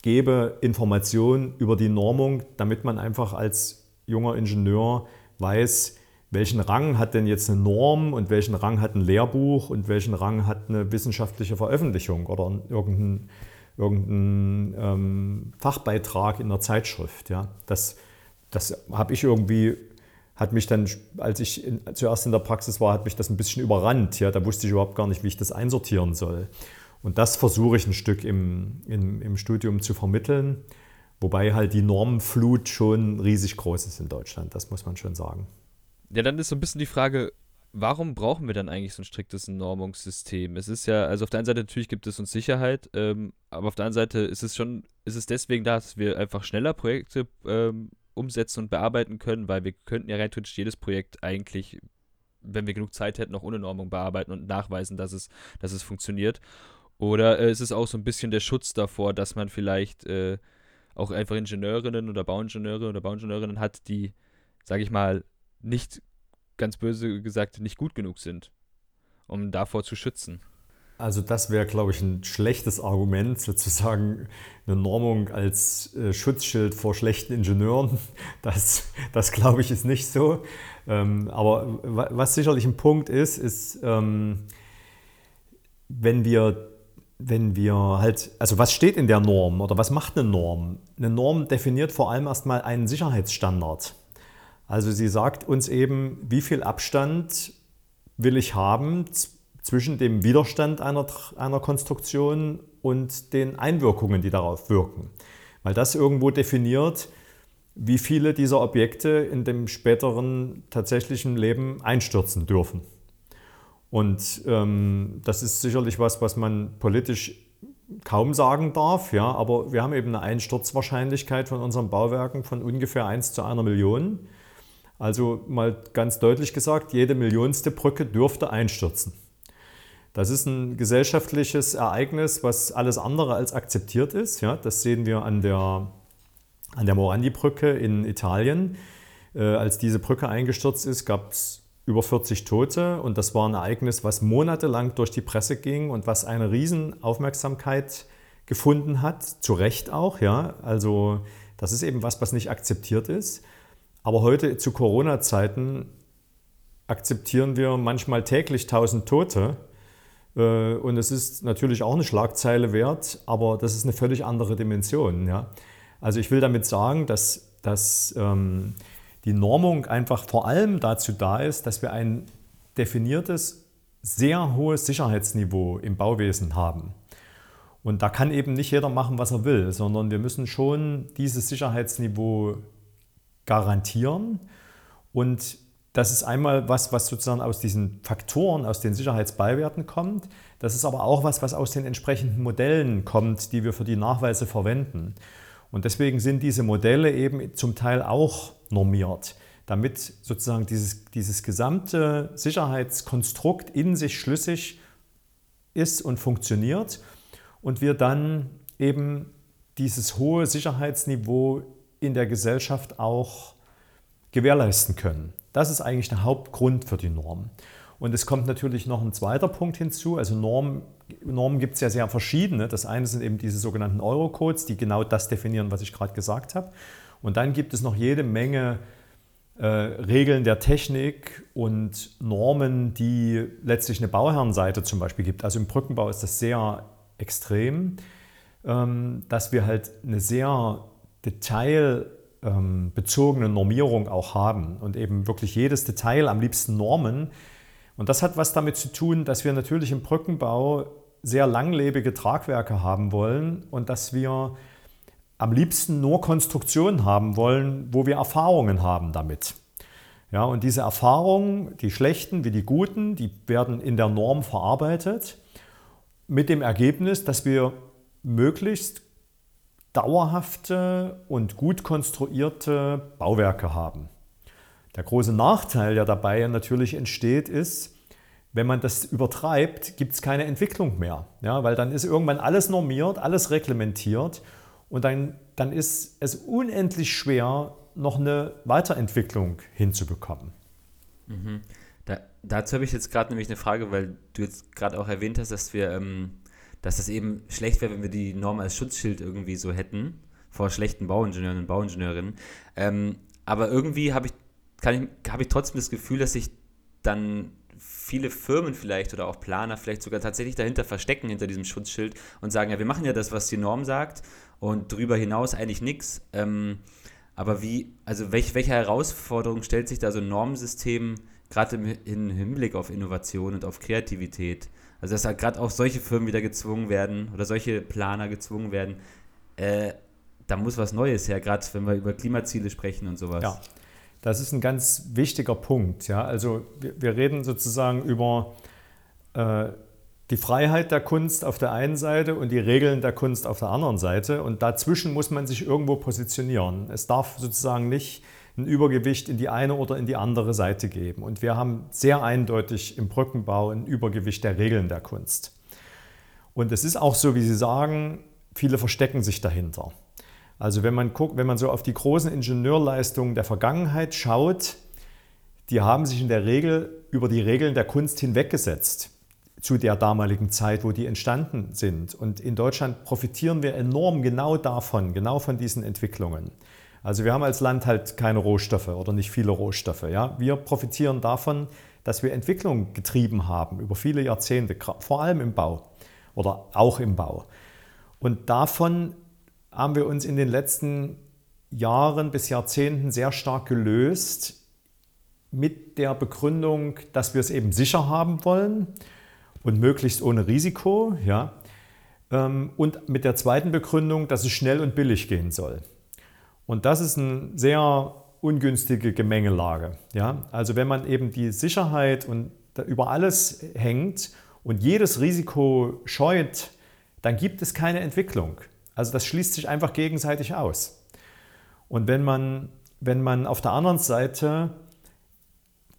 gebe Informationen über die Normung, damit man einfach als junger Ingenieur weiß, welchen Rang hat denn jetzt eine Norm und welchen Rang hat ein Lehrbuch und welchen Rang hat eine wissenschaftliche Veröffentlichung oder irgendein, irgendein ähm, Fachbeitrag in der Zeitschrift. Ja? Das, das habe ich irgendwie, hat mich dann, als ich in, zuerst in der Praxis war, hat mich das ein bisschen überrannt. Ja? Da wusste ich überhaupt gar nicht, wie ich das einsortieren soll. Und das versuche ich ein Stück im, im, im Studium zu vermitteln, wobei halt die Normenflut schon riesig groß ist in Deutschland, das muss man schon sagen. Ja, dann ist so ein bisschen die Frage, warum brauchen wir dann eigentlich so ein striktes Normungssystem? Es ist ja, also auf der einen Seite natürlich gibt es uns Sicherheit, ähm, aber auf der anderen Seite ist es schon, ist es deswegen da, dass wir einfach schneller Projekte ähm, umsetzen und bearbeiten können, weil wir könnten ja rein theoretisch jedes Projekt eigentlich, wenn wir genug Zeit hätten, auch ohne Normung bearbeiten und nachweisen, dass es, dass es funktioniert. Oder äh, ist es auch so ein bisschen der Schutz davor, dass man vielleicht äh, auch einfach Ingenieurinnen oder Bauingenieure oder Bauingenieurinnen hat, die, sage ich mal, nicht, ganz böse gesagt, nicht gut genug sind, um davor zu schützen. Also das wäre, glaube ich, ein schlechtes Argument, sozusagen eine Normung als äh, Schutzschild vor schlechten Ingenieuren. Das, das glaube ich, ist nicht so. Ähm, aber was sicherlich ein Punkt ist, ist, ähm, wenn wir wenn wir halt, also was steht in der Norm oder was macht eine Norm? Eine Norm definiert vor allem erstmal einen Sicherheitsstandard. Also sie sagt uns eben, wie viel Abstand will ich haben zwischen dem Widerstand einer, einer Konstruktion und den Einwirkungen, die darauf wirken. Weil das irgendwo definiert, wie viele dieser Objekte in dem späteren tatsächlichen Leben einstürzen dürfen. Und ähm, das ist sicherlich was, was man politisch kaum sagen darf, ja, aber wir haben eben eine Einsturzwahrscheinlichkeit von unseren Bauwerken von ungefähr 1 zu einer Million. Also mal ganz deutlich gesagt, jede millionste Brücke dürfte einstürzen. Das ist ein gesellschaftliches Ereignis, was alles andere als akzeptiert ist. Ja, das sehen wir an der, an der Morandi-Brücke in Italien. Äh, als diese Brücke eingestürzt ist, gab es über 40 Tote und das war ein Ereignis, was monatelang durch die Presse ging und was eine riesen Aufmerksamkeit gefunden hat, zu Recht auch. Ja, also das ist eben was, was nicht akzeptiert ist. Aber heute zu Corona-Zeiten akzeptieren wir manchmal täglich 1000 Tote. Äh, und es ist natürlich auch eine Schlagzeile wert, aber das ist eine völlig andere Dimension. Ja? Also ich will damit sagen, dass, dass ähm, die Normung einfach vor allem dazu da ist, dass wir ein definiertes, sehr hohes Sicherheitsniveau im Bauwesen haben. Und da kann eben nicht jeder machen, was er will, sondern wir müssen schon dieses Sicherheitsniveau garantieren. Und das ist einmal was, was sozusagen aus diesen Faktoren, aus den Sicherheitsbeiwerten kommt. Das ist aber auch was, was aus den entsprechenden Modellen kommt, die wir für die Nachweise verwenden. Und deswegen sind diese Modelle eben zum Teil auch normiert, damit sozusagen dieses, dieses gesamte Sicherheitskonstrukt in sich schlüssig ist und funktioniert und wir dann eben dieses hohe Sicherheitsniveau in der Gesellschaft auch gewährleisten können. Das ist eigentlich der Hauptgrund für die Norm. Und es kommt natürlich noch ein zweiter Punkt hinzu. Also Normen, Normen gibt es ja sehr verschiedene. Das eine sind eben diese sogenannten Eurocodes, die genau das definieren, was ich gerade gesagt habe. Und dann gibt es noch jede Menge äh, Regeln der Technik und Normen, die letztlich eine Bauherrenseite zum Beispiel gibt. Also im Brückenbau ist das sehr extrem, ähm, dass wir halt eine sehr detailbezogene ähm, Normierung auch haben und eben wirklich jedes Detail am liebsten Normen. Und das hat was damit zu tun, dass wir natürlich im Brückenbau sehr langlebige Tragwerke haben wollen und dass wir am liebsten nur Konstruktionen haben wollen, wo wir Erfahrungen haben damit. Ja, und diese Erfahrungen, die schlechten wie die guten, die werden in der Norm verarbeitet mit dem Ergebnis, dass wir möglichst dauerhafte und gut konstruierte Bauwerke haben. Der große Nachteil, der dabei natürlich entsteht, ist, wenn man das übertreibt, gibt es keine Entwicklung mehr. Ja, weil dann ist irgendwann alles normiert, alles reglementiert und dann, dann ist es unendlich schwer, noch eine Weiterentwicklung hinzubekommen. Mhm. Da dazu habe ich jetzt gerade nämlich eine Frage, weil du jetzt gerade auch erwähnt hast, dass wir, ähm, dass es eben schlecht wäre, wenn wir die Norm als Schutzschild irgendwie so hätten vor schlechten Bauingenieuren und Bauingenieurinnen. Ähm, aber irgendwie habe ich, ich, hab ich trotzdem das Gefühl, dass sich dann viele Firmen vielleicht oder auch Planer vielleicht sogar tatsächlich dahinter verstecken, hinter diesem Schutzschild und sagen, ja, wir machen ja das, was die Norm sagt und darüber hinaus eigentlich nichts. Ähm, aber wie, also welch, welche Herausforderung stellt sich da so ein Normensystem gerade im, im Hinblick auf Innovation und auf Kreativität? Also dass halt gerade auch solche Firmen wieder gezwungen werden oder solche Planer gezwungen werden, äh, da muss was Neues her, gerade wenn wir über Klimaziele sprechen und sowas. Ja, das ist ein ganz wichtiger Punkt. Ja? Also wir, wir reden sozusagen über äh, die Freiheit der Kunst auf der einen Seite und die Regeln der Kunst auf der anderen Seite. Und dazwischen muss man sich irgendwo positionieren. Es darf sozusagen nicht ein Übergewicht in die eine oder in die andere Seite geben. Und wir haben sehr eindeutig im Brückenbau ein Übergewicht der Regeln der Kunst. Und es ist auch so, wie Sie sagen, viele verstecken sich dahinter. Also wenn man guckt, wenn man so auf die großen Ingenieurleistungen der Vergangenheit schaut, die haben sich in der Regel über die Regeln der Kunst hinweggesetzt zu der damaligen Zeit, wo die entstanden sind. Und in Deutschland profitieren wir enorm genau davon, genau von diesen Entwicklungen. Also wir haben als Land halt keine Rohstoffe oder nicht viele Rohstoffe. Ja? Wir profitieren davon, dass wir Entwicklung getrieben haben über viele Jahrzehnte, vor allem im Bau oder auch im Bau. Und davon haben wir uns in den letzten Jahren bis Jahrzehnten sehr stark gelöst mit der Begründung, dass wir es eben sicher haben wollen und möglichst ohne Risiko. Ja. Ähm, und mit der zweiten Begründung, dass es schnell und billig gehen soll. Und das ist eine sehr ungünstige Gemengelage. Ja. Also wenn man eben die Sicherheit und über alles hängt und jedes Risiko scheut, dann gibt es keine Entwicklung. Also das schließt sich einfach gegenseitig aus. Und wenn man, wenn man auf der anderen Seite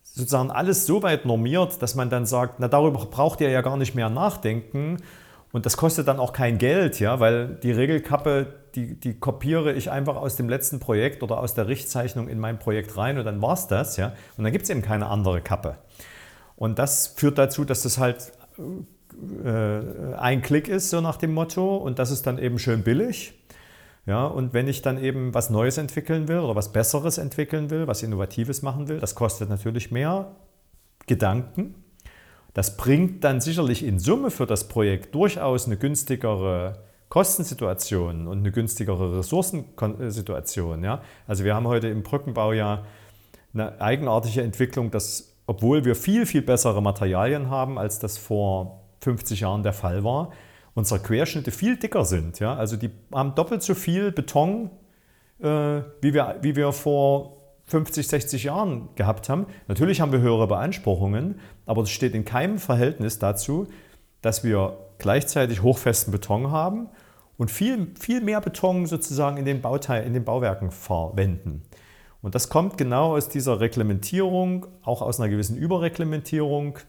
sozusagen alles so weit normiert, dass man dann sagt, na darüber braucht ihr ja gar nicht mehr nachdenken und das kostet dann auch kein Geld, ja, weil die Regelkappe, die, die kopiere ich einfach aus dem letzten Projekt oder aus der Richtzeichnung in mein Projekt rein und dann war es das, ja. Und dann gibt es eben keine andere Kappe. Und das führt dazu, dass das halt äh, ein Klick ist, so nach dem Motto, und das ist dann eben schön billig. Ja, und wenn ich dann eben was Neues entwickeln will oder was Besseres entwickeln will, was Innovatives machen will, das kostet natürlich mehr Gedanken. Das bringt dann sicherlich in Summe für das Projekt durchaus eine günstigere Kostensituation und eine günstigere Ressourcensituation. Ja? Also wir haben heute im Brückenbau ja eine eigenartige Entwicklung, dass obwohl wir viel, viel bessere Materialien haben, als das vor 50 Jahren der Fall war, unsere Querschnitte viel dicker sind. Ja? Also die haben doppelt so viel Beton, äh, wie, wir, wie wir vor 50, 60 Jahren gehabt haben. Natürlich haben wir höhere Beanspruchungen, aber das steht in keinem Verhältnis dazu, dass wir gleichzeitig hochfesten Beton haben und viel, viel mehr Beton sozusagen in den, Bauteil, in den Bauwerken verwenden. Und das kommt genau aus dieser Reglementierung, auch aus einer gewissen Überreglementierung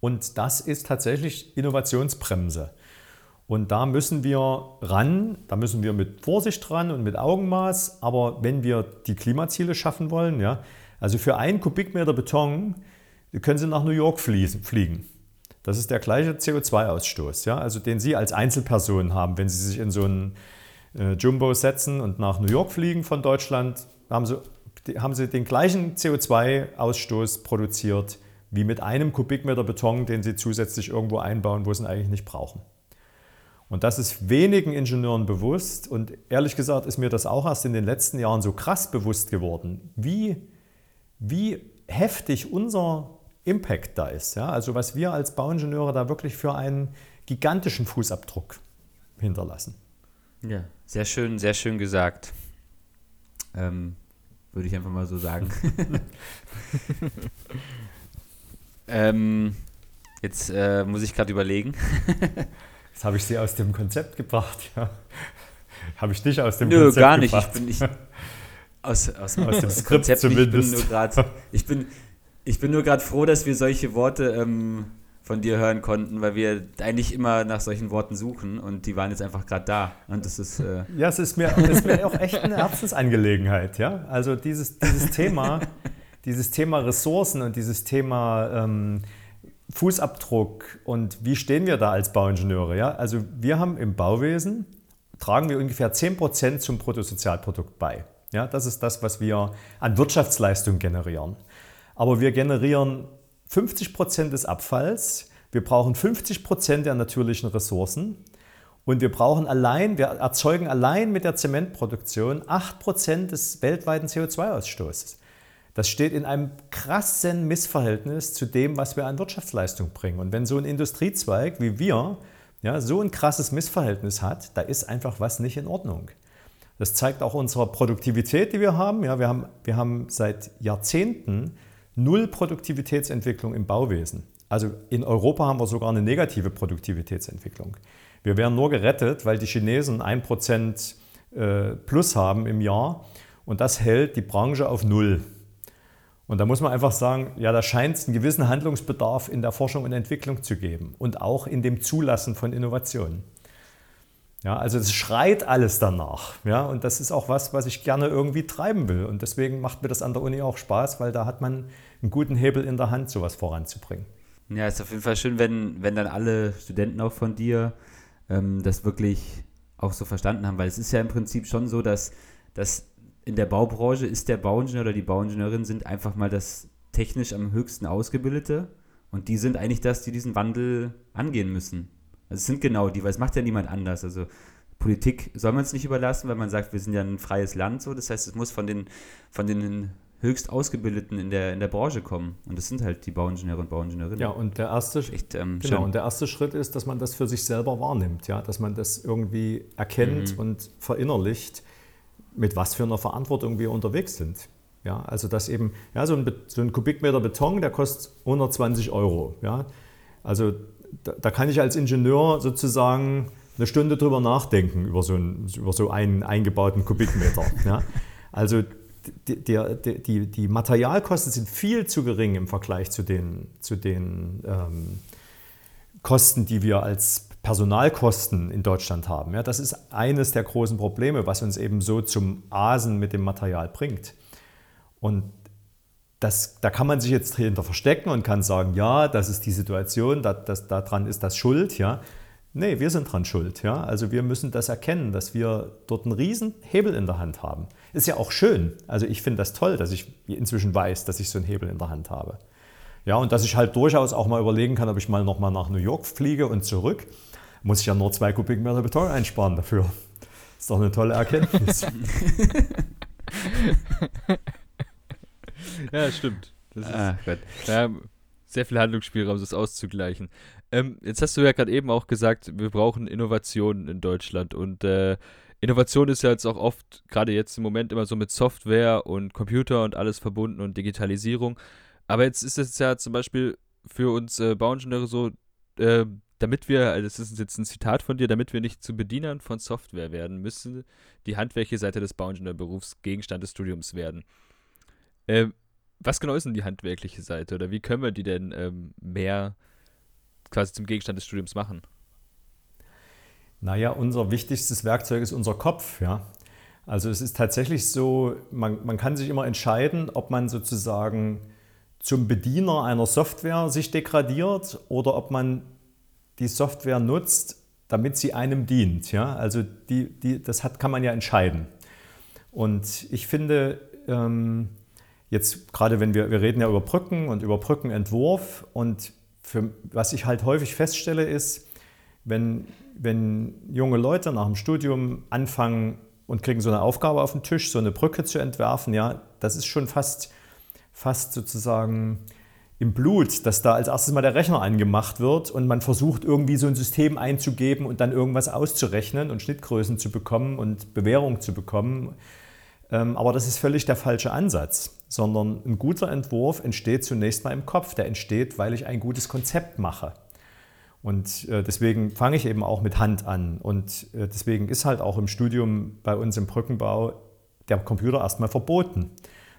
und das ist tatsächlich Innovationsbremse. Und da müssen wir ran, da müssen wir mit Vorsicht ran und mit Augenmaß. Aber wenn wir die Klimaziele schaffen wollen, ja, also für einen Kubikmeter Beton können Sie nach New York fliegen. Das ist der gleiche CO2-Ausstoß, ja, also den Sie als Einzelperson haben. Wenn Sie sich in so einen äh, Jumbo setzen und nach New York fliegen von Deutschland, haben Sie, haben Sie den gleichen CO2-Ausstoß produziert wie mit einem Kubikmeter Beton, den sie zusätzlich irgendwo einbauen, wo sie ihn eigentlich nicht brauchen. Und das ist wenigen Ingenieuren bewusst und ehrlich gesagt ist mir das auch erst in den letzten Jahren so krass bewusst geworden, wie, wie heftig unser Impact da ist. Ja? Also was wir als Bauingenieure da wirklich für einen gigantischen Fußabdruck hinterlassen. Ja, sehr schön, sehr schön gesagt. Ähm, würde ich einfach mal so sagen. Ähm, jetzt äh, muss ich gerade überlegen. Jetzt habe ich sie aus dem Konzept gebracht, ja. Habe ich dich aus dem Nö, Konzept gar nicht. Ich bin nicht aus, aus, aus dem Skript Konzept zumindest. Ich bin nur gerade ich bin, ich bin nur froh, dass wir solche Worte ähm, von dir hören konnten, weil wir eigentlich immer nach solchen Worten suchen und die waren jetzt einfach gerade da. Und das ist. Äh ja, es ist mir, es ist mir auch echt eine Herzensangelegenheit, ja. Also dieses, dieses Thema dieses Thema Ressourcen und dieses Thema ähm, Fußabdruck und wie stehen wir da als Bauingenieure? Ja? Also wir haben im Bauwesen, tragen wir ungefähr 10% zum Bruttosozialprodukt bei. Ja, das ist das, was wir an Wirtschaftsleistung generieren. Aber wir generieren 50% des Abfalls, wir brauchen 50% der natürlichen Ressourcen und wir brauchen allein, wir erzeugen allein mit der Zementproduktion 8% des weltweiten CO2-Ausstoßes. Das steht in einem krassen Missverhältnis zu dem, was wir an Wirtschaftsleistung bringen. Und wenn so ein Industriezweig wie wir ja, so ein krasses Missverhältnis hat, da ist einfach was nicht in Ordnung. Das zeigt auch unsere Produktivität, die wir haben. Ja, wir haben. Wir haben seit Jahrzehnten null Produktivitätsentwicklung im Bauwesen. Also in Europa haben wir sogar eine negative Produktivitätsentwicklung. Wir werden nur gerettet, weil die Chinesen 1% äh, plus haben im Jahr und das hält die Branche auf Null. Und da muss man einfach sagen, ja, da scheint es einen gewissen Handlungsbedarf in der Forschung und Entwicklung zu geben und auch in dem Zulassen von Innovationen. Ja, also es schreit alles danach. Ja, und das ist auch was, was ich gerne irgendwie treiben will. Und deswegen macht mir das an der Uni auch Spaß, weil da hat man einen guten Hebel in der Hand, sowas voranzubringen. Ja, ist auf jeden Fall schön, wenn, wenn dann alle Studenten auch von dir ähm, das wirklich auch so verstanden haben, weil es ist ja im Prinzip schon so, dass, dass in der Baubranche ist der Bauingenieur oder die Bauingenieurin sind einfach mal das technisch am höchsten ausgebildete und die sind eigentlich das, die diesen Wandel angehen müssen. Also es sind genau die, weil es macht ja niemand anders. Also Politik soll man es nicht überlassen, weil man sagt, wir sind ja ein freies Land so. Das heißt, es muss von den, von den höchst Ausgebildeten in der, in der Branche kommen. Und das sind halt die Bauingenieure und Bauingenieurinnen. Ja, und der erste, Echt, ähm, genau, und der erste Schritt ist, dass man das für sich selber wahrnimmt, ja? dass man das irgendwie erkennt mhm. und verinnerlicht mit was für einer Verantwortung wir unterwegs sind. Ja, also dass eben, ja, so ein, so ein Kubikmeter Beton, der kostet 120 Euro. Ja. Also da, da, kann ich als Ingenieur sozusagen eine Stunde drüber nachdenken, über so, ein, über so einen eingebauten Kubikmeter. Ja. Also die, die, die, die, Materialkosten sind viel zu gering im Vergleich zu den, zu den ähm, Kosten, die wir als Personalkosten in Deutschland haben. Ja, das ist eines der großen Probleme, was uns eben so zum Asen mit dem Material bringt. Und das, da kann man sich jetzt dahinter verstecken und kann sagen, ja, das ist die Situation, da, das, daran ist das schuld. Ja. Nee, wir sind dran schuld. Ja. Also wir müssen das erkennen, dass wir dort einen riesen Hebel in der Hand haben. Ist ja auch schön. Also ich finde das toll, dass ich inzwischen weiß, dass ich so einen Hebel in der Hand habe. Ja, und dass ich halt durchaus auch mal überlegen kann, ob ich mal nochmal nach New York fliege und zurück muss ich ja nur zwei Kubikmeter Beton einsparen dafür. Ist doch eine tolle Erkenntnis. ja, stimmt. Das ist, ah, ja, sehr viel Handlungsspielraum, das auszugleichen. Ähm, jetzt hast du ja gerade eben auch gesagt, wir brauchen Innovationen in Deutschland und äh, Innovation ist ja jetzt auch oft, gerade jetzt im Moment, immer so mit Software und Computer und alles verbunden und Digitalisierung. Aber jetzt ist es ja zum Beispiel für uns äh, Bauingenieure so, äh, damit wir, also das ist jetzt ein Zitat von dir, damit wir nicht zu Bedienern von Software werden, müssen die handwerkliche Seite des Bauingenieurberufs Gegenstand des Studiums werden. Ähm, was genau ist denn die handwerkliche Seite oder wie können wir die denn ähm, mehr quasi zum Gegenstand des Studiums machen? Naja, unser wichtigstes Werkzeug ist unser Kopf, ja. Also es ist tatsächlich so, man, man kann sich immer entscheiden, ob man sozusagen zum Bediener einer Software sich degradiert oder ob man die Software nutzt, damit sie einem dient. Ja? Also die, die, das hat, kann man ja entscheiden. Und ich finde, ähm, jetzt gerade wenn wir, wir reden ja über Brücken und über Brückenentwurf und für, was ich halt häufig feststelle ist, wenn, wenn junge Leute nach dem Studium anfangen und kriegen so eine Aufgabe auf den Tisch, so eine Brücke zu entwerfen, ja, das ist schon fast, fast sozusagen im Blut, dass da als erstes mal der Rechner angemacht wird und man versucht irgendwie so ein System einzugeben und dann irgendwas auszurechnen und Schnittgrößen zu bekommen und Bewährung zu bekommen. Ähm, aber das ist völlig der falsche Ansatz, sondern ein guter Entwurf entsteht zunächst mal im Kopf. Der entsteht, weil ich ein gutes Konzept mache. Und äh, deswegen fange ich eben auch mit Hand an. Und äh, deswegen ist halt auch im Studium bei uns im Brückenbau der Computer erstmal verboten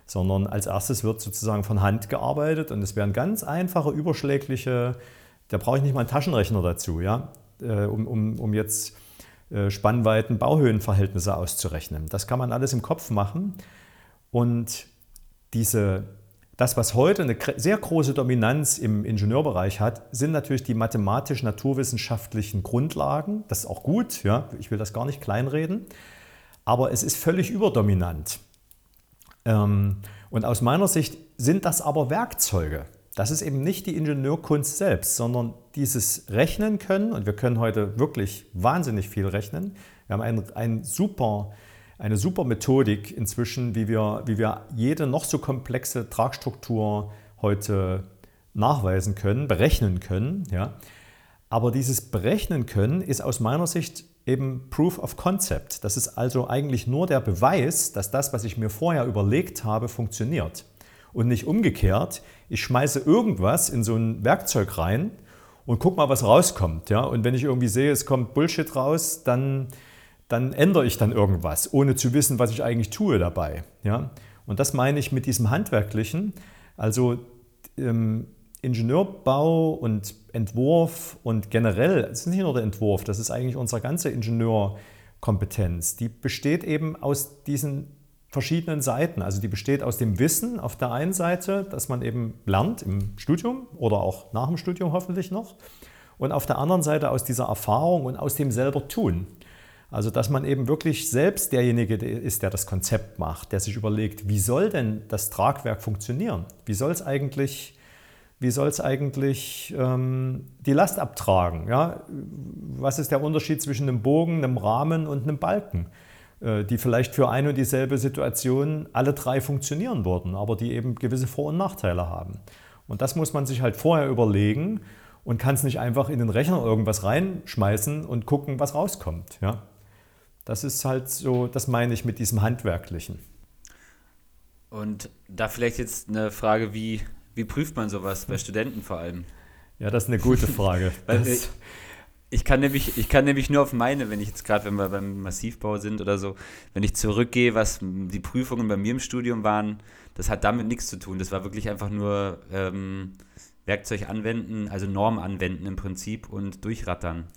sondern als erstes wird sozusagen von Hand gearbeitet und es werden ganz einfache, überschlägliche, da brauche ich nicht mal einen Taschenrechner dazu, ja, äh, um, um, um jetzt äh, Spannweiten, Bauhöhenverhältnisse auszurechnen. Das kann man alles im Kopf machen und diese Das, was heute eine sehr große Dominanz im Ingenieurbereich hat, sind natürlich die mathematisch-naturwissenschaftlichen Grundlagen. Das ist auch gut, ja, ich will das gar nicht kleinreden, aber es ist völlig überdominant. Ähm, und aus meiner Sicht sind das aber Werkzeuge. Das ist eben nicht die Ingenieurkunst selbst, sondern dieses Rechnen können, und wir können heute wirklich wahnsinnig viel rechnen. Wir haben ein, ein super eine super Methodik inzwischen, wie wir, wie wir jede noch so komplexe Tragstruktur heute nachweisen können, berechnen können. Ja. Aber dieses Berechnen können ist aus meiner Sicht eben Proof of Concept. Das ist also eigentlich nur der Beweis, dass das, was ich mir vorher überlegt habe, funktioniert. Und nicht umgekehrt, ich schmeiße irgendwas in so ein Werkzeug rein und guck mal, was rauskommt. Ja? Und wenn ich irgendwie sehe, es kommt Bullshit raus, dann dann ändere ich dann irgendwas, ohne zu wissen, was ich eigentlich tue dabei. Ja? Und das meine ich mit diesem Handwerklichen. Also ähm, Ingenieurbau und Entwurf und generell, es ist nicht nur der Entwurf, das ist eigentlich unsere ganze Ingenieurkompetenz. Die besteht eben aus diesen verschiedenen Seiten. Also die besteht aus dem Wissen auf der einen Seite, dass man eben lernt im Studium oder auch nach dem Studium hoffentlich noch. Und auf der anderen Seite aus dieser Erfahrung und aus dem selber tun. Also, dass man eben wirklich selbst derjenige ist, der das Konzept macht, der sich überlegt, wie soll denn das Tragwerk funktionieren? Wie soll es eigentlich, wie soll es eigentlich ähm, die Last abtragen? Ja? Was ist der Unterschied zwischen einem Bogen, einem Rahmen und einem Balken? Äh, die vielleicht für eine und dieselbe Situation alle drei funktionieren würden, aber die eben gewisse Vor- und Nachteile haben. Und das muss man sich halt vorher überlegen und kann es nicht einfach in den Rechner irgendwas reinschmeißen und gucken, was rauskommt. Ja? Das ist halt so, das meine ich mit diesem Handwerklichen. Und da vielleicht jetzt eine Frage, wie, wie prüft man sowas bei Studenten vor allem? Ja, das ist eine gute Frage. Ich, ich, kann nämlich, ich kann nämlich nur auf meine, wenn ich jetzt gerade, wenn wir beim Massivbau sind oder so, wenn ich zurückgehe, was die Prüfungen bei mir im Studium waren, das hat damit nichts zu tun. Das war wirklich einfach nur ähm, Werkzeug anwenden, also Norm anwenden im Prinzip und durchrattern.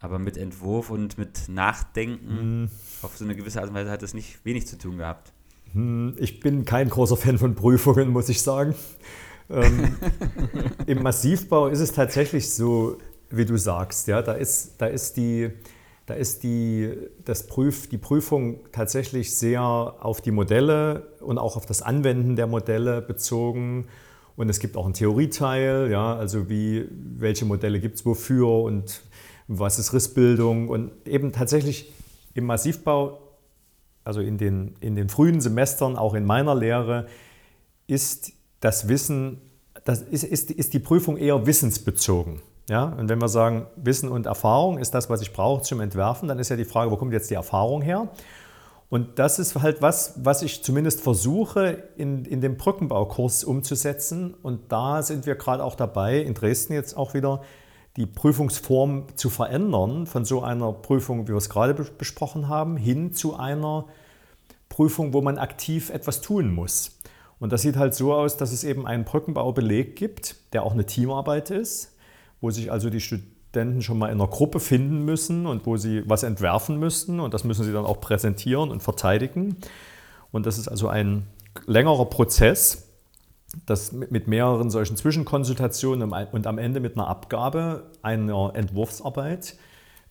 Aber mit Entwurf und mit Nachdenken mhm. auf so eine gewisse Art und Weise hat das nicht wenig zu tun gehabt. Hm, ich bin kein großer Fan von Prüfungen, muss ich sagen. ähm, Im Massivbau ist es tatsächlich so, wie du sagst. Ja, da ist, da ist, die, da ist die, das Prüf, die Prüfung tatsächlich sehr auf die Modelle und auch auf das Anwenden der Modelle bezogen. Und es gibt auch einen Theorieteil, ja, also wie, welche Modelle gibt es wofür und was ist Rissbildung und eben tatsächlich im Massivbau, also in den, in den frühen Semestern, auch in meiner Lehre, ist das Wissen, das ist, ist, ist die Prüfung eher wissensbezogen. Ja? Und wenn wir sagen, Wissen und Erfahrung ist das, was ich brauche zum Entwerfen, dann ist ja die Frage, wo kommt jetzt die Erfahrung her? Und das ist halt was, was ich zumindest versuche in, in dem Brückenbaukurs umzusetzen. Und da sind wir gerade auch dabei, in Dresden jetzt auch wieder, die Prüfungsform zu verändern von so einer Prüfung, wie wir es gerade besprochen haben, hin zu einer Prüfung, wo man aktiv etwas tun muss. Und das sieht halt so aus, dass es eben einen Brückenbaubeleg gibt, der auch eine Teamarbeit ist, wo sich also die Studenten schon mal in einer Gruppe finden müssen und wo sie was entwerfen müssten und das müssen sie dann auch präsentieren und verteidigen. Und das ist also ein längerer Prozess, das mit mehreren solchen Zwischenkonsultationen und am Ende mit einer Abgabe einer Entwurfsarbeit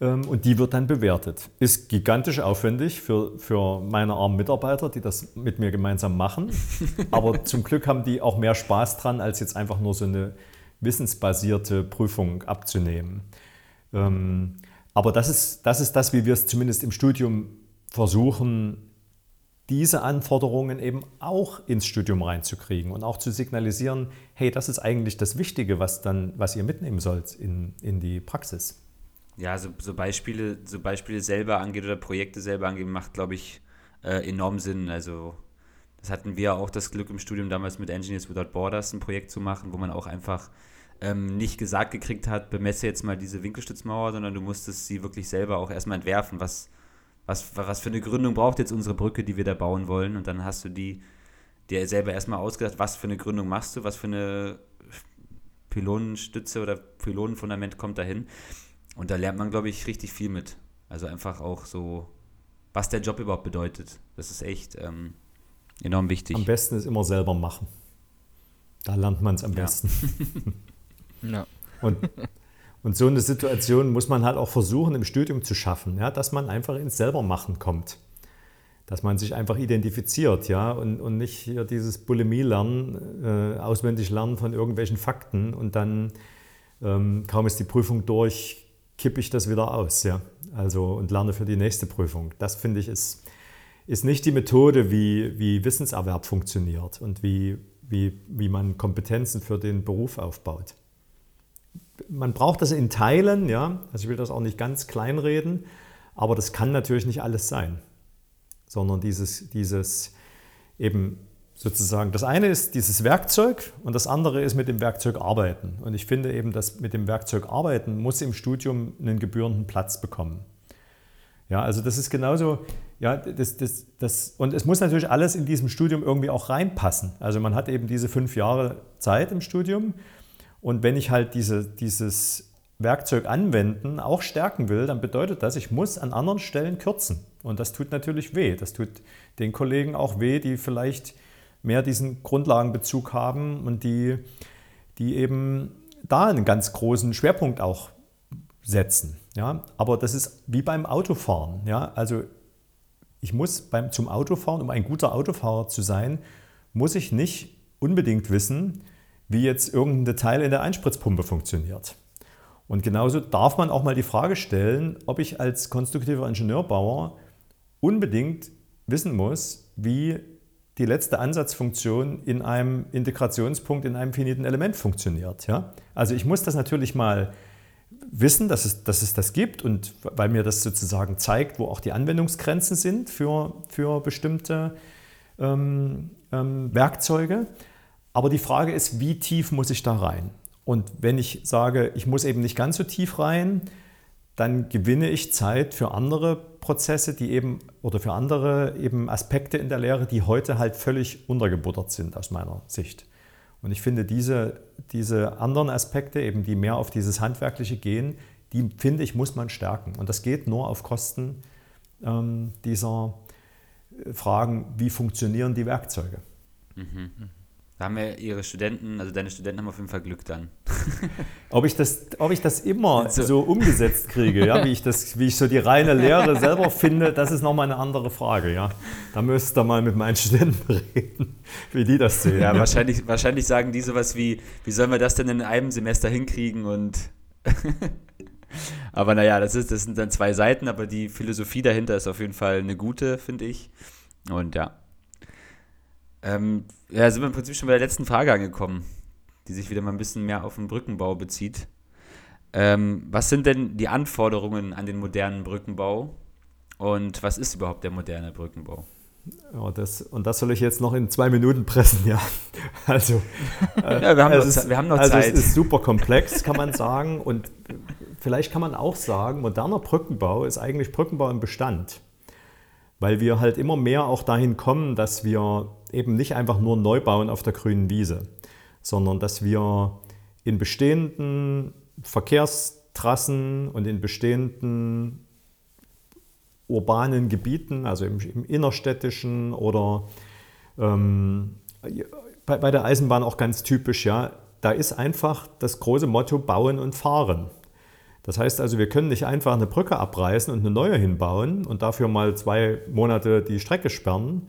ähm, und die wird dann bewertet. Ist gigantisch aufwendig für, für meine armen Mitarbeiter, die das mit mir gemeinsam machen. Aber zum Glück haben die auch mehr Spaß dran, als jetzt einfach nur so eine wissensbasierte Prüfung abzunehmen. Ähm, aber das ist, das ist das, wie wir es zumindest im Studium versuchen, diese Anforderungen eben auch ins Studium reinzukriegen und auch zu signalisieren, hey, das ist eigentlich das Wichtige, was, dann, was ihr mitnehmen sollt in, in die Praxis. Ja, so, so, Beispiele, so Beispiele selber angeht oder Projekte selber angeht, macht, glaube ich, äh, enorm Sinn. Also das hatten wir auch das Glück im Studium damals mit Engineers Without Borders ein Projekt zu machen, wo man auch einfach ähm, nicht gesagt gekriegt hat, bemesse jetzt mal diese Winkelstützmauer, sondern du musstest sie wirklich selber auch erstmal entwerfen, was was, was für eine Gründung braucht jetzt unsere Brücke, die wir da bauen wollen. Und dann hast du die dir selber erstmal ausgedacht, was für eine Gründung machst du, was für eine Pylonenstütze oder Pylonenfundament kommt dahin. Und da lernt man, glaube ich, richtig viel mit. Also einfach auch so, was der Job überhaupt bedeutet. Das ist echt ähm, enorm wichtig. Am besten ist immer selber machen. Da lernt man es am besten. Ja. Und, und so eine Situation muss man halt auch versuchen im Studium zu schaffen, ja, dass man einfach ins Selbermachen kommt. Dass man sich einfach identifiziert, ja, und, und nicht hier dieses Bulimie-Lernen, äh, auswendig lernen von irgendwelchen Fakten und dann ähm, kaum ist die Prüfung durch, kippe ich das wieder aus, ja. Also und lerne für die nächste Prüfung. Das finde ich ist, ist nicht die Methode, wie, wie Wissenserwerb funktioniert und wie, wie, wie man Kompetenzen für den Beruf aufbaut man braucht das in Teilen, ja. Also ich will das auch nicht ganz kleinreden, aber das kann natürlich nicht alles sein. Sondern dieses, dieses eben sozusagen, das eine ist dieses Werkzeug und das andere ist mit dem Werkzeug arbeiten. Und ich finde eben, dass mit dem Werkzeug arbeiten muss im Studium einen gebührenden Platz bekommen. Ja, also das ist genauso, ja, das, das, das, und es muss natürlich alles in diesem Studium irgendwie auch reinpassen. Also man hat eben diese fünf Jahre Zeit im Studium und wenn ich halt diese, dieses Werkzeug anwenden auch stärken will, dann bedeutet das, ich muss an anderen Stellen kürzen. Und das tut natürlich weh. Das tut den Kollegen auch weh, die vielleicht mehr diesen Grundlagenbezug haben und die, die eben da einen ganz großen Schwerpunkt auch setzen. Ja? Aber das ist wie beim Autofahren. Ja? Also ich muss beim, zum Autofahren, um ein guter Autofahrer zu sein, muss ich nicht unbedingt wissen, wie jetzt irgendein Detail in der Einspritzpumpe funktioniert. Und genauso darf man auch mal die Frage stellen, ob ich als konstruktiver Ingenieurbauer unbedingt wissen muss, wie die letzte Ansatzfunktion in einem Integrationspunkt, in einem finiten Element funktioniert. Ja? Also ich muss das natürlich mal wissen, dass es, dass es das gibt und weil mir das sozusagen zeigt, wo auch die Anwendungsgrenzen sind für, für bestimmte ähm, ähm, Werkzeuge. Aber die Frage ist, wie tief muss ich da rein? Und wenn ich sage, ich muss eben nicht ganz so tief rein, dann gewinne ich Zeit für andere Prozesse, die eben oder für andere eben Aspekte in der Lehre, die heute halt völlig untergebuttert sind aus meiner Sicht. Und ich finde diese, diese anderen Aspekte, eben die mehr auf dieses Handwerkliche gehen, die finde ich, muss man stärken. Und das geht nur auf Kosten ähm, dieser Fragen, wie funktionieren die Werkzeuge. Mhm. Da haben ja ihre Studenten, also deine Studenten haben auf jeden Fall Glück dann. ob, ich das, ob ich das immer so, so umgesetzt kriege, ja, wie, ich das, wie ich so die reine Lehre selber finde, das ist nochmal eine andere Frage. Ja. Da müsst ihr mal mit meinen Studenten reden, wie die das sehen. Ja, wahrscheinlich, wahrscheinlich sagen die sowas wie, wie sollen wir das denn in einem Semester hinkriegen und aber naja, das, ist, das sind dann zwei Seiten, aber die Philosophie dahinter ist auf jeden Fall eine gute, finde ich. Und ja, ähm, ja, sind wir im Prinzip schon bei der letzten Frage angekommen, die sich wieder mal ein bisschen mehr auf den Brückenbau bezieht. Ähm, was sind denn die Anforderungen an den modernen Brückenbau und was ist überhaupt der moderne Brückenbau? Ja, das, und das soll ich jetzt noch in zwei Minuten pressen, ja. Also, äh, ja, wir, haben noch, ist, wir haben noch also Zeit. Es ist super komplex, kann man sagen. Und vielleicht kann man auch sagen, moderner Brückenbau ist eigentlich Brückenbau im Bestand weil wir halt immer mehr auch dahin kommen, dass wir eben nicht einfach nur neu bauen auf der grünen Wiese, sondern dass wir in bestehenden Verkehrstrassen und in bestehenden urbanen Gebieten, also im, im innerstädtischen oder ähm, bei, bei der Eisenbahn auch ganz typisch, ja, da ist einfach das große Motto Bauen und Fahren. Das heißt also, wir können nicht einfach eine Brücke abreißen und eine neue hinbauen und dafür mal zwei Monate die Strecke sperren.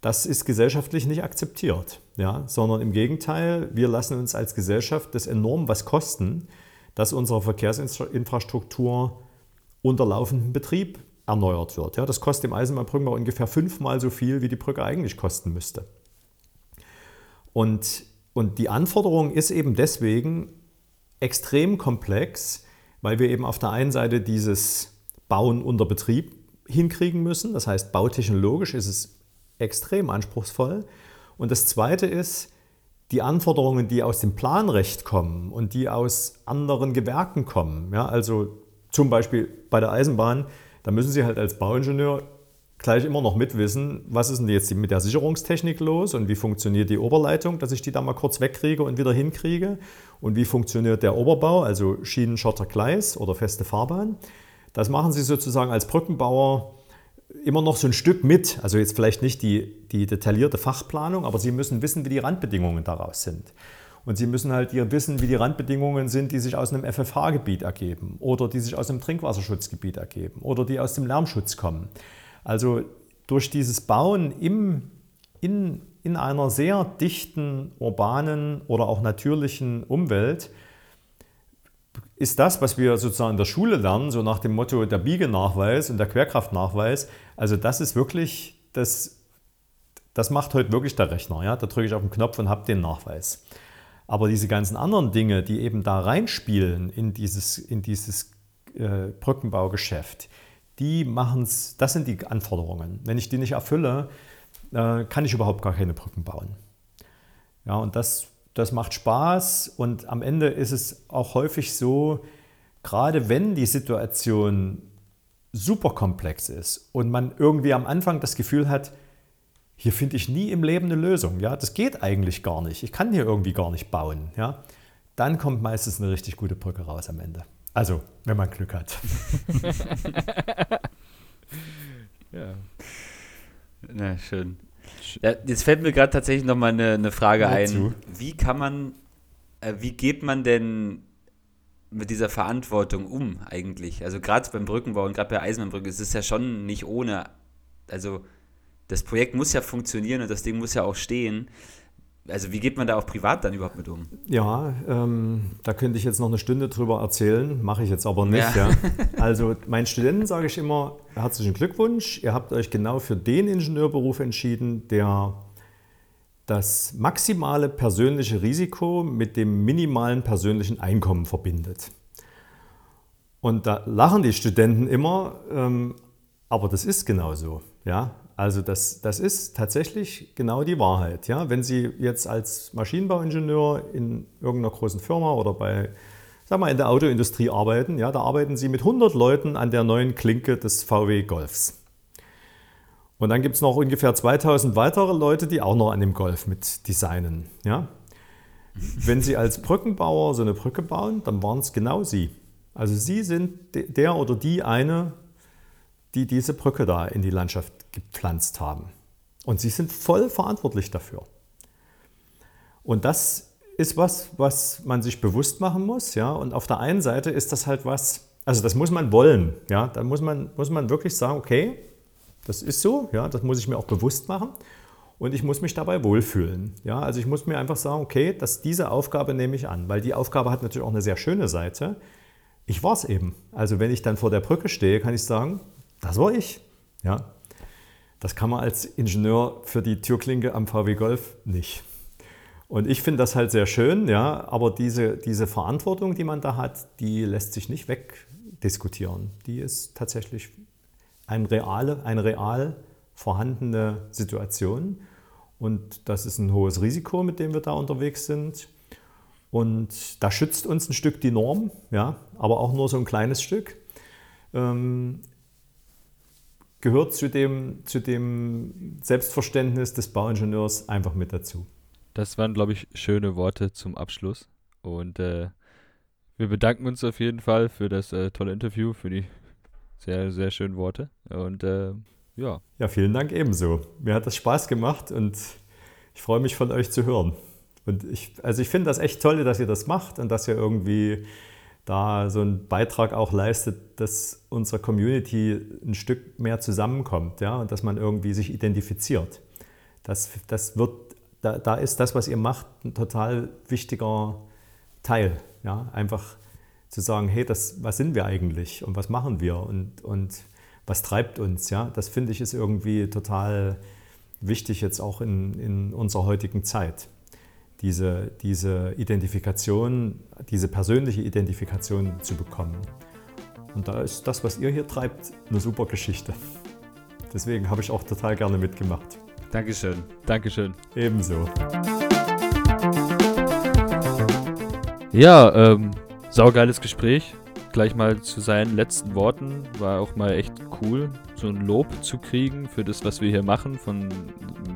Das ist gesellschaftlich nicht akzeptiert, ja? sondern im Gegenteil, wir lassen uns als Gesellschaft das enorm was kosten, dass unsere Verkehrsinfrastruktur unter laufendem Betrieb erneuert wird. Ja? Das kostet im Eisenbahnbrückenbau ungefähr fünfmal so viel, wie die Brücke eigentlich kosten müsste. Und, und die Anforderung ist eben deswegen extrem komplex, weil wir eben auf der einen Seite dieses Bauen unter Betrieb hinkriegen müssen. Das heißt, bautechnologisch ist es extrem anspruchsvoll. Und das Zweite ist, die Anforderungen, die aus dem Planrecht kommen und die aus anderen Gewerken kommen. Ja, also zum Beispiel bei der Eisenbahn, da müssen Sie halt als Bauingenieur gleich immer noch mitwissen, was ist denn jetzt mit der Sicherungstechnik los und wie funktioniert die Oberleitung, dass ich die da mal kurz wegkriege und wieder hinkriege und wie funktioniert der Oberbau, also Schienen, Schotter, Gleis oder feste Fahrbahn. Das machen Sie sozusagen als Brückenbauer immer noch so ein Stück mit. Also jetzt vielleicht nicht die, die detaillierte Fachplanung, aber Sie müssen wissen, wie die Randbedingungen daraus sind. Und Sie müssen halt hier wissen, wie die Randbedingungen sind, die sich aus einem FFH-Gebiet ergeben oder die sich aus einem Trinkwasserschutzgebiet ergeben oder die aus dem Lärmschutz kommen. Also durch dieses Bauen im, in, in einer sehr dichten, urbanen oder auch natürlichen Umwelt ist das, was wir sozusagen in der Schule lernen, so nach dem Motto der Biegenachweis und der Querkraftnachweis, also das ist wirklich, das, das macht heute wirklich der Rechner. Ja? Da drücke ich auf den Knopf und habe den Nachweis. Aber diese ganzen anderen Dinge, die eben da reinspielen in dieses, in dieses äh, Brückenbaugeschäft, die machen es, das sind die Anforderungen. Wenn ich die nicht erfülle, äh, kann ich überhaupt gar keine Brücken bauen. Ja, und das, das macht Spaß und am Ende ist es auch häufig so, gerade wenn die Situation super komplex ist und man irgendwie am Anfang das Gefühl hat, hier finde ich nie im Leben eine Lösung. Ja, das geht eigentlich gar nicht. Ich kann hier irgendwie gar nicht bauen. Ja, dann kommt meistens eine richtig gute Brücke raus am Ende. Also, wenn man Glück hat. ja. Na, schön. Ja, jetzt fällt mir gerade tatsächlich noch mal eine, eine Frage ja, ein. Wie kann man, äh, wie geht man denn mit dieser Verantwortung um eigentlich? Also gerade beim Brückenbau und gerade bei Eisenbahnbrücken ist es ja schon nicht ohne, also das Projekt muss ja funktionieren und das Ding muss ja auch stehen. Also wie geht man da auch privat dann überhaupt mit um? Ja, ähm, da könnte ich jetzt noch eine Stunde drüber erzählen, mache ich jetzt aber nicht. Ja. Ja. Also meinen Studenten sage ich immer, herzlichen Glückwunsch, ihr habt euch genau für den Ingenieurberuf entschieden, der das maximale persönliche Risiko mit dem minimalen persönlichen Einkommen verbindet. Und da lachen die Studenten immer, ähm, aber das ist genauso. Ja? Also das, das ist tatsächlich genau die Wahrheit. Ja? Wenn Sie jetzt als Maschinenbauingenieur in irgendeiner großen Firma oder bei, sag mal, in der Autoindustrie arbeiten, ja, da arbeiten Sie mit 100 Leuten an der neuen Klinke des VW Golfs. Und dann gibt es noch ungefähr 2000 weitere Leute, die auch noch an dem Golf mit designen. Ja? Wenn Sie als Brückenbauer so eine Brücke bauen, dann waren es genau Sie. Also Sie sind der oder die eine, die diese Brücke da in die Landschaft gepflanzt haben. Und sie sind voll verantwortlich dafür. Und das ist was, was man sich bewusst machen muss. Ja? Und auf der einen Seite ist das halt was, also das muss man wollen. Ja? Da muss man, muss man wirklich sagen, okay, das ist so, ja? das muss ich mir auch bewusst machen. Und ich muss mich dabei wohlfühlen. Ja? Also ich muss mir einfach sagen, okay, dass diese Aufgabe nehme ich an, weil die Aufgabe hat natürlich auch eine sehr schöne Seite. Ich war es eben. Also wenn ich dann vor der Brücke stehe, kann ich sagen, das war ich. Ja? Das kann man als Ingenieur für die Türklinke am VW Golf nicht. Und ich finde das halt sehr schön, ja, aber diese, diese Verantwortung, die man da hat, die lässt sich nicht wegdiskutieren. Die ist tatsächlich ein reale, eine real vorhandene Situation. Und das ist ein hohes Risiko, mit dem wir da unterwegs sind. Und da schützt uns ein Stück die Norm, ja, aber auch nur so ein kleines Stück. Ähm, gehört zu dem, zu dem Selbstverständnis des Bauingenieurs einfach mit dazu. Das waren, glaube ich, schöne Worte zum Abschluss. Und äh, wir bedanken uns auf jeden Fall für das äh, tolle Interview, für die sehr, sehr schönen Worte. Und äh, ja. Ja, vielen Dank ebenso. Mir hat das Spaß gemacht und ich freue mich von euch zu hören. Und ich, also ich finde das echt toll, dass ihr das macht und dass ihr irgendwie da so einen Beitrag auch leistet, dass unsere Community ein Stück mehr zusammenkommt ja, und dass man irgendwie sich identifiziert. Das, das wird, da, da ist das, was ihr macht, ein total wichtiger Teil. Ja? Einfach zu sagen, hey, das, was sind wir eigentlich und was machen wir und, und was treibt uns. Ja? Das finde ich ist irgendwie total wichtig jetzt auch in, in unserer heutigen Zeit diese, diese Identifikation, diese persönliche Identifikation zu bekommen. Und da ist das, was ihr hier treibt, eine super Geschichte. Deswegen habe ich auch total gerne mitgemacht. Dankeschön. Dankeschön. Ebenso. Ja, ähm, saugeiles Gespräch. Gleich mal zu seinen letzten Worten. War auch mal echt cool, so ein Lob zu kriegen für das, was wir hier machen, von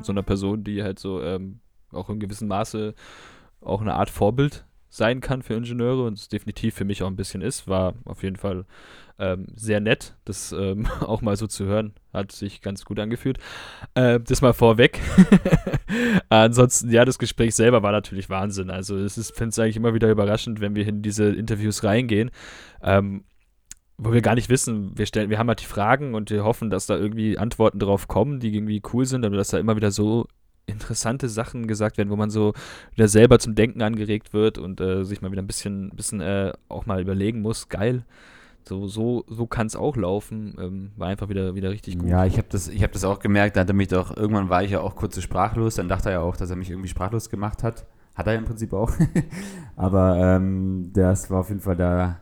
so einer Person, die halt so ähm, auch in gewissem Maße auch eine Art Vorbild sein kann für Ingenieure und es definitiv für mich auch ein bisschen ist, war auf jeden Fall Ähm, sehr nett, das ähm, auch mal so zu hören. Hat sich ganz gut angefühlt. Äh, das mal vorweg. Ansonsten, ja, das Gespräch selber war natürlich Wahnsinn. Also, es ist, finde es eigentlich immer wieder überraschend, wenn wir in diese Interviews reingehen. Ähm, wo wir gar nicht wissen, wir stellen, wir haben halt die Fragen und wir hoffen, dass da irgendwie Antworten drauf kommen, die irgendwie cool sind, aber dass da immer wieder so interessante Sachen gesagt werden, wo man so wieder selber zum Denken angeregt wird und äh, sich mal wieder ein bisschen, bisschen äh, auch mal überlegen muss, geil. So, so, so kann es auch laufen. Ähm, war einfach wieder, wieder richtig gut. Ja, ich habe das, hab das auch gemerkt. Da hat er mich doch, irgendwann war ich ja auch kurz sprachlos. Dann dachte er ja auch, dass er mich irgendwie sprachlos gemacht hat. Hat er im Prinzip auch. Aber ähm, das war auf jeden Fall da.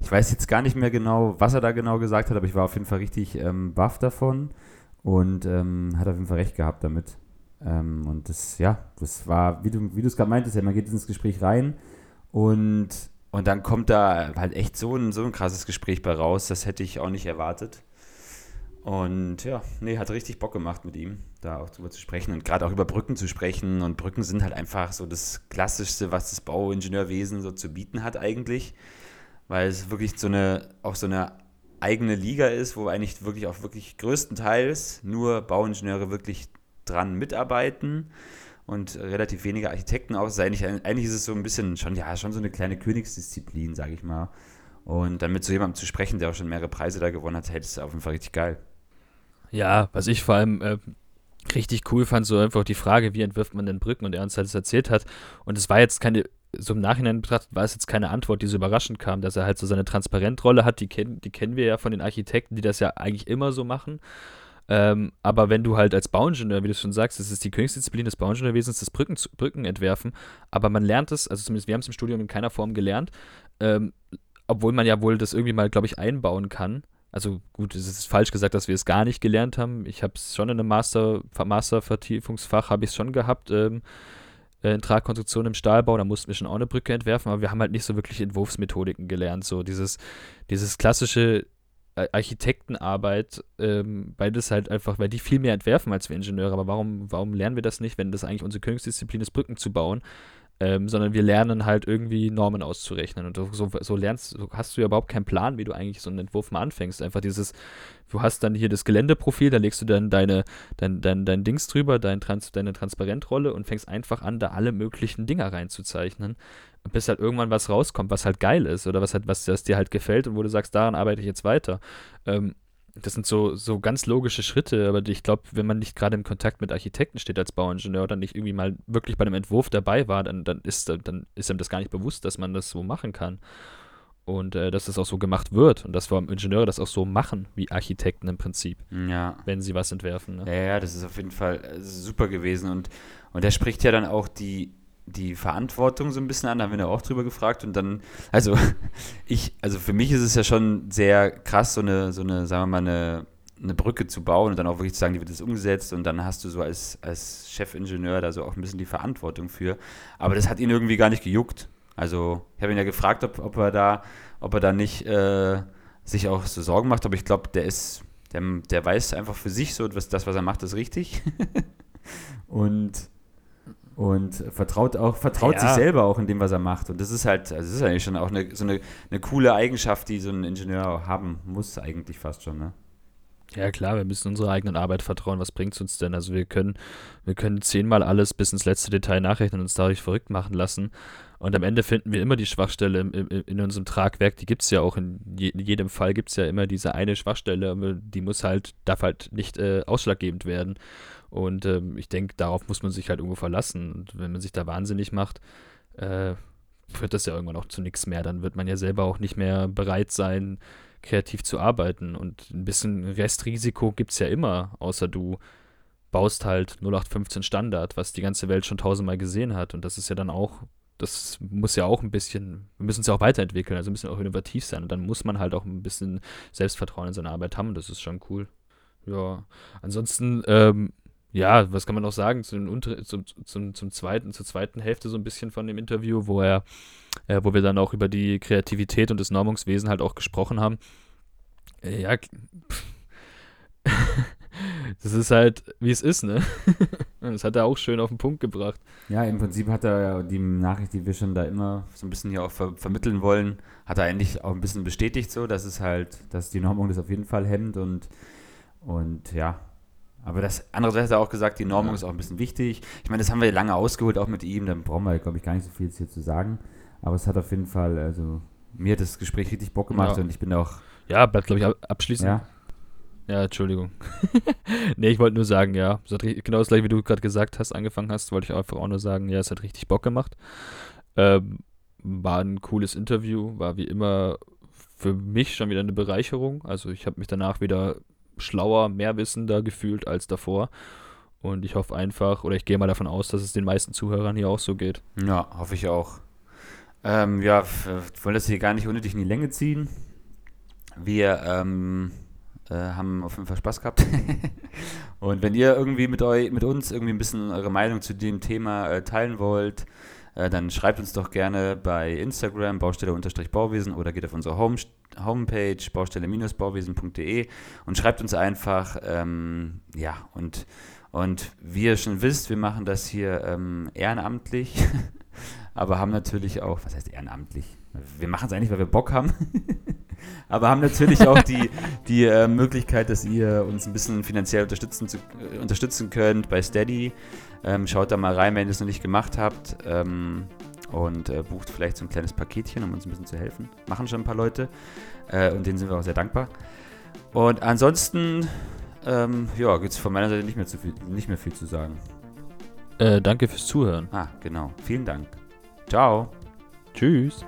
Ich weiß jetzt gar nicht mehr genau, was er da genau gesagt hat, aber ich war auf jeden Fall richtig ähm, baff davon und ähm, hat auf jeden Fall recht gehabt damit. Ähm, und das, ja, das war, wie du es gerade meintest, ja, man geht ins Gespräch rein und, und dann kommt da halt echt so ein, so ein krasses Gespräch bei raus. Das hätte ich auch nicht erwartet. Und ja, nee, hat richtig Bock gemacht mit ihm, da auch drüber zu sprechen und gerade auch über Brücken zu sprechen. Und Brücken sind halt einfach so das Klassischste, was das Bauingenieurwesen so zu bieten hat eigentlich. Weil es wirklich so eine, auch so eine eigene Liga ist, wo eigentlich wirklich auch wirklich größtenteils nur Bauingenieure wirklich dran mitarbeiten und relativ wenige Architekten auch. Also eigentlich, eigentlich ist es so ein bisschen schon, ja, schon so eine kleine Königsdisziplin, sage ich mal. Und dann mit so jemandem zu sprechen, der auch schon mehrere Preise da gewonnen hat, das ist auf jeden Fall richtig geil. Ja, was ich vor allem äh, richtig cool fand, so einfach die Frage, wie entwirft man denn Brücken und er uns halt das erzählt hat. Und es war jetzt keine, so im Nachhinein betrachtet, war es jetzt keine Antwort, die so überraschend kam, dass er halt so seine Transparentrolle hat, die, kenn, die kennen wir ja von den Architekten, die das ja eigentlich immer so machen. Ähm, aber wenn du halt als Bauingenieur, wie du schon sagst, das ist die Königsdisziplin des Bauingenieurwesens, das Brücken, entwerfen, aber man lernt es, also zumindest wir haben es im Studium in keiner Form gelernt, ähm, obwohl man ja wohl das irgendwie mal, glaube ich, einbauen kann. Also gut, es ist falsch gesagt, dass wir es gar nicht gelernt haben. Ich habe es schon in einem Master, Master-Vertiefungsfach, habe ich es schon gehabt, ähm, äh, in Tragkonstruktion im Stahlbau, da mussten wir schon auch eine Brücke entwerfen, aber wir haben halt nicht so wirklich Entwurfsmethodiken gelernt. So dieses, dieses klassische Architektenarbeit, ähm, weil das halt einfach, weil die viel mehr entwerfen als wir Ingenieure. Aber warum, warum lernen wir das nicht, wenn das eigentlich unsere Königsdisziplin ist, Brücken zu bauen? Ähm, sondern wir lernen halt irgendwie Normen auszurechnen. Und so, so lernst, so hast du ja überhaupt keinen Plan, wie du eigentlich so einen Entwurf mal anfängst. Einfach dieses, du hast dann hier das Geländeprofil, da legst du dann deine, dein, dein, dein Dings drüber, dein Trans, deine Transparentrolle und fängst einfach an, da alle möglichen Dinger reinzuzeichnen. Bis halt irgendwann was rauskommt, was halt geil ist oder was halt, was, was dir halt gefällt und wo du sagst, daran arbeite ich jetzt weiter. Ähm, das sind so, so ganz logische Schritte, aber ich glaube, wenn man nicht gerade im Kontakt mit Architekten steht als Bauingenieur oder nicht irgendwie mal wirklich bei einem Entwurf dabei war, dann, dann, ist, dann ist einem das gar nicht bewusst, dass man das so machen kann. Und äh, dass das auch so gemacht wird und dass wir Ingenieure das auch so machen, wie Architekten im Prinzip. Ja. Wenn sie was entwerfen. Ne? Ja, ja, das ist auf jeden Fall äh, super gewesen. Und, und er spricht ja dann auch die, die Verantwortung so ein bisschen an, da haben wir ja auch drüber gefragt und dann, also ich, also für mich ist es ja schon sehr krass, so eine, so eine, sagen wir mal, eine, eine Brücke zu bauen und dann auch wirklich zu sagen, die wird jetzt umgesetzt und dann hast du so als, als Chefingenieur da so auch ein bisschen die Verantwortung für. Aber das hat ihn irgendwie gar nicht gejuckt. Also ich habe ihn ja gefragt, ob, ob er da, ob er da nicht äh, sich auch so Sorgen macht, aber ich glaube, der ist, der, der weiß einfach für sich so, was, das, was er macht, ist richtig. und und vertraut auch, vertraut ja. sich selber auch in dem, was er macht. Und das ist halt, also das ist eigentlich schon auch eine, so eine, eine coole Eigenschaft, die so ein Ingenieur haben muss, eigentlich fast schon, ne? Ja klar, wir müssen unserer eigenen Arbeit vertrauen. Was bringt es uns denn? Also wir können, wir können zehnmal alles bis ins letzte Detail nachrechnen und uns dadurch verrückt machen lassen. Und am Ende finden wir immer die Schwachstelle im, im, in unserem Tragwerk. Die gibt es ja auch in, je, in, jedem Fall gibt es ja immer diese eine Schwachstelle, die muss halt, darf halt nicht äh, ausschlaggebend werden. Und ähm, ich denke, darauf muss man sich halt irgendwo verlassen. Und wenn man sich da wahnsinnig macht, äh, führt das ja irgendwann auch zu nichts mehr. Dann wird man ja selber auch nicht mehr bereit sein, kreativ zu arbeiten. Und ein bisschen Restrisiko gibt es ja immer, außer du baust halt 0815 Standard, was die ganze Welt schon tausendmal gesehen hat. Und das ist ja dann auch, das muss ja auch ein bisschen, wir müssen es ja auch weiterentwickeln, also müssen auch innovativ sein. Und dann muss man halt auch ein bisschen Selbstvertrauen in seine Arbeit haben. Das ist schon cool. Ja, ansonsten ähm, ja, was kann man noch sagen zum, zum, zum, zum zweiten, zur zweiten Hälfte so ein bisschen von dem Interview, wo er, äh, wo wir dann auch über die Kreativität und das Normungswesen halt auch gesprochen haben. Äh, ja, das ist halt, wie es ist, ne? Das hat er auch schön auf den Punkt gebracht. Ja, im Prinzip hat er ja die Nachricht, die wir schon da immer so ein bisschen hier auch ver vermitteln wollen, hat er eigentlich auch ein bisschen bestätigt so, dass es halt, dass die Normung das auf jeden Fall hemmt und, und ja. Aber das andererseits hat er auch gesagt, die Normung Ja. ist auch ein bisschen wichtig. Ich meine, das haben wir lange ausgeholt, auch mit ihm, dann brauchen wir, glaube ich, gar nicht so viel jetzt hier zu sagen. Aber es hat auf jeden Fall, also mir hat das Gespräch richtig Bock gemacht Ja. und ich bin auch, Ja, bleibt, glaube ich, ab- abschließend. ja, Ja, Entschuldigung. nee, ich wollte nur sagen, ja, es hat genau das gleiche, wie du gerade gesagt hast, angefangen hast, wollte ich einfach auch nur sagen, ja, es hat richtig Bock gemacht. Ähm, war ein cooles Interview, war wie immer für mich schon wieder eine Bereicherung. Also ich habe mich danach wieder schlauer, mehr wissender gefühlt als davor. Und ich hoffe einfach, oder ich gehe mal davon aus, dass es den meisten Zuhörern hier auch so geht. Ja, hoffe ich auch. Ähm, ja, wollen das hier gar nicht unnötig in die Länge ziehen. Wir ähm, äh, haben auf jeden Fall Spaß gehabt. Und wenn ihr irgendwie mit, eu mit uns irgendwie ein bisschen eure Meinung zu dem Thema äh, teilen wollt, äh, dann schreibt uns doch gerne bei Instagram Baustelle-Bauwesen oder geht auf unsere Home Homepage baustelle-bauwesen.de und schreibt uns einfach, ähm, ja, und, und wie ihr schon wisst, wir machen das hier ähm, ehrenamtlich, aber haben natürlich auch, was heißt ehrenamtlich? Wir machen es eigentlich, weil wir Bock haben, aber haben natürlich auch die, die äh, Möglichkeit, dass ihr uns ein bisschen finanziell unterstützen, zu, äh, unterstützen könnt bei Steady. Ähm, schaut da mal rein, wenn ihr es noch nicht gemacht habt. Ähm, und äh, bucht vielleicht so ein kleines Paketchen, um uns ein bisschen zu helfen. Machen schon ein paar Leute. Äh, und denen sind wir auch sehr dankbar. Und ansonsten, ähm, ja, gibt es von meiner Seite nicht mehr, zu viel, nicht mehr viel zu sagen. Äh, danke fürs Zuhören. Ah, genau. Vielen Dank. Ciao. Tschüss.